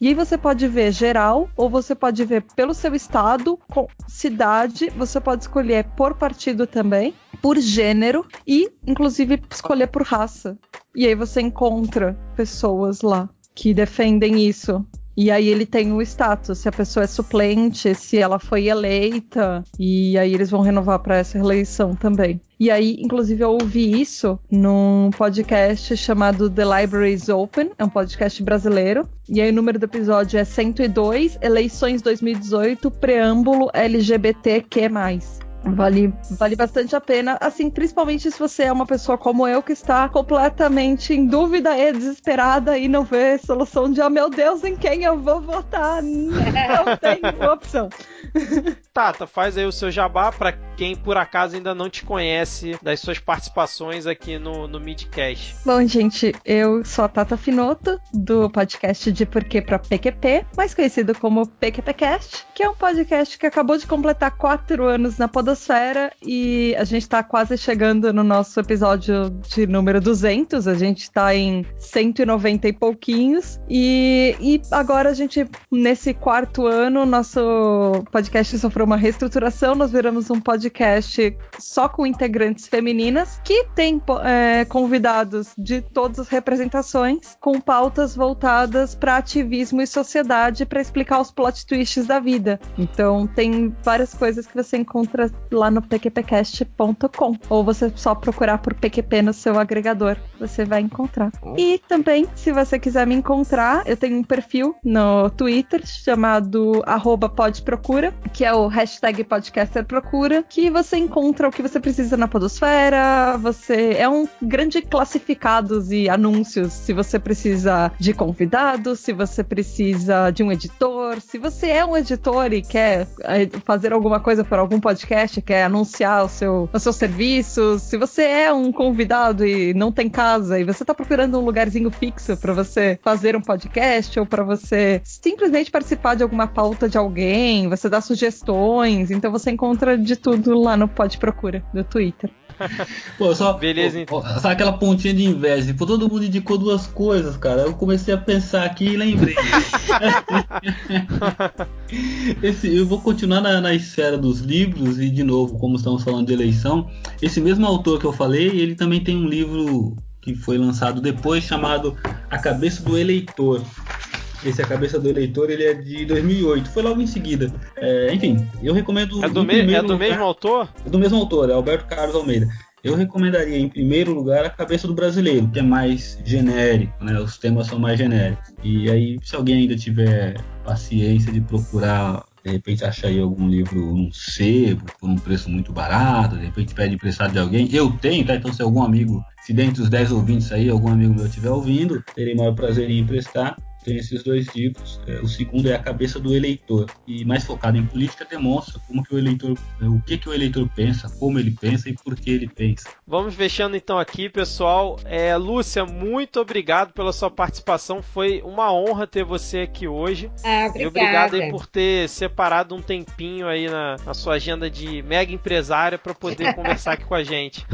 E aí você pode ver geral, ou você pode ver pelo seu estado, cidade, você pode escolher por partido também, por gênero e, inclusive, escolher por raça. E aí você encontra pessoas lá que defendem isso. E aí ele tem o status, se a pessoa é suplente, se ela foi eleita, e aí eles vão renovar para essa reeleição também. E aí, inclusive, eu ouvi isso num podcast chamado The Libraries Open, é um podcast brasileiro. E aí o número do episódio é 102, Eleições 2018, Preâmbulo LGBTQ+. Vale, vale bastante a pena, assim, principalmente se você é uma pessoa como eu que está completamente em dúvida e desesperada e não vê solução de, oh meu Deus, em quem eu vou votar? Não tem opção. Tata, faz aí o seu jabá para quem por acaso ainda não te conhece das suas participações aqui no, no Midcast. Bom, gente, eu sou a Tata Finoto, do podcast de Porquê para PQP, mais conhecido como PQPcast, que é um podcast que acabou de completar quatro anos na Podosfera e a gente está quase chegando no nosso episódio de número 200, a gente está em 190 e pouquinhos, e, e agora a gente, nesse quarto ano, nosso podcast podcast sofreu uma reestruturação, nós viramos um podcast só com integrantes femininas, que tem é, convidados de todas as representações, com pautas voltadas para ativismo e sociedade, para explicar os plot twists da vida. Então, tem várias coisas que você encontra lá no pqpcast.com, ou você só procurar por PQP no seu agregador, você vai encontrar. E também, se você quiser me encontrar, eu tenho um perfil no Twitter chamado que é o hashtag podcaster procura, que você encontra o que você precisa na podosfera, você é um grande classificados e anúncios, se você precisa de convidados, se você precisa de um editor, se você é um editor e quer eh, fazer alguma coisa para algum podcast, quer anunciar o seu, os seus serviços, se você é um convidado e não tem casa e você está procurando um lugarzinho fixo para você fazer um podcast ou para você simplesmente participar de alguma pauta de alguém, você dá sugestões, então você encontra de tudo lá no Pode Procura do Twitter. Pô, só. Beleza, então. Sabe aquela pontinha de inveja? Pô, todo mundo indicou duas coisas, cara. Eu comecei a pensar aqui e lembrei. Esse, eu vou continuar na, na, esfera dos livros e, de novo, como estamos falando de eleição, esse mesmo autor que eu falei, ele também tem um livro que foi lançado depois chamado A Cabeça do Eleitor. Esse A Cabeça do Eleitor ele é de 2008, foi logo em seguida. É, enfim, eu recomendo. É do, me é do lugar, mesmo autor? É do mesmo autor, é Alberto Carlos Almeida. Eu recomendaria, em primeiro lugar, A Cabeça do Brasileiro, que é mais genérico, né? Os temas são mais genéricos. E aí, se alguém ainda tiver paciência de procurar de repente achar aí algum livro num sebo por um preço muito barato, de repente pede emprestado de alguém. Eu tenho, tá? Então se algum amigo, se dentre os 10 ouvintes aí, algum amigo meu estiver ouvindo, terei maior prazer em emprestar tem esses dois livros. É, o segundo é A Cabeça do Eleitor, e mais focado em política, demonstra como que o eleitor, é, o que, que o eleitor pensa, como ele pensa e por que ele pensa. Vamos fechando então aqui, pessoal. É, Lúcia, muito obrigado pela sua participação. Foi uma honra ter você aqui hoje. Ah, obrigada. E obrigado aí por ter separado um tempinho aí na, na sua agenda de mega empresária para poder conversar aqui com a gente.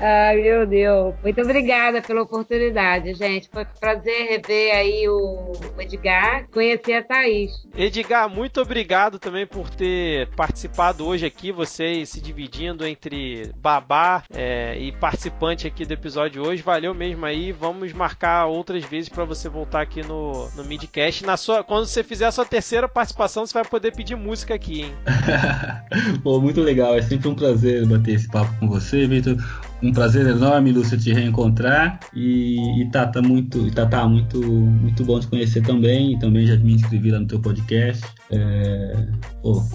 Ai, meu Deus. Muito obrigada pela oportunidade, gente. Foi um prazer rever aí aí o Edgar, conhecer a Thaís. Edgar, muito obrigado também por ter participado hoje aqui, vocês se dividindo entre babá é, e participante aqui do episódio hoje. Valeu mesmo aí. Vamos marcar outras vezes para você voltar aqui no, no Midcast. Na sua, quando você fizer a sua terceira participação, você vai poder pedir música aqui, hein? Pô, muito legal. É sempre um prazer bater esse papo com você, Vitor. Um prazer enorme, Lúcia, te reencontrar. E, e Tata, muito, e Tata, muito, muito bom te conhecer também. E também já me inscrevi lá no teu podcast. É,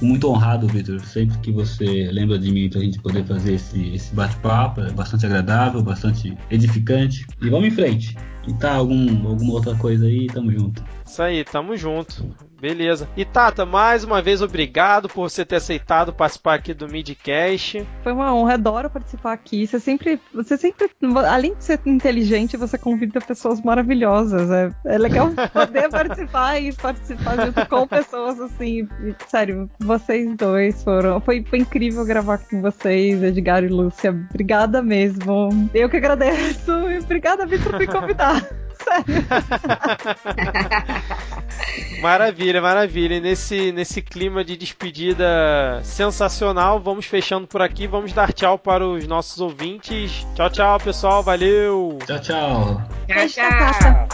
muito honrado, Vitor. Sempre que você lembra de mim pra gente poder fazer esse, esse bate-papo, é bastante agradável, bastante edificante. E vamos em frente. E tá, algum, alguma outra coisa aí, tamo junto. Isso aí, tamo junto. Beleza. E Tata, mais uma vez obrigado por você ter aceitado participar aqui do Midcast. Foi uma honra, adoro participar aqui. Você sempre, você sempre, além de ser inteligente, você convida pessoas maravilhosas. É, é legal poder participar e participar junto com pessoas assim. Sério, vocês dois foram. Foi, foi incrível gravar com vocês, Edgar e Lúcia. Obrigada mesmo. Eu que agradeço e obrigada, Vitor, por me convidar. Maravilha, maravilha. E nesse, nesse clima de despedida sensacional, vamos fechando por aqui. Vamos dar tchau para os nossos ouvintes. Tchau, tchau, pessoal. Valeu. Tchau, tchau. Tchau, tchau.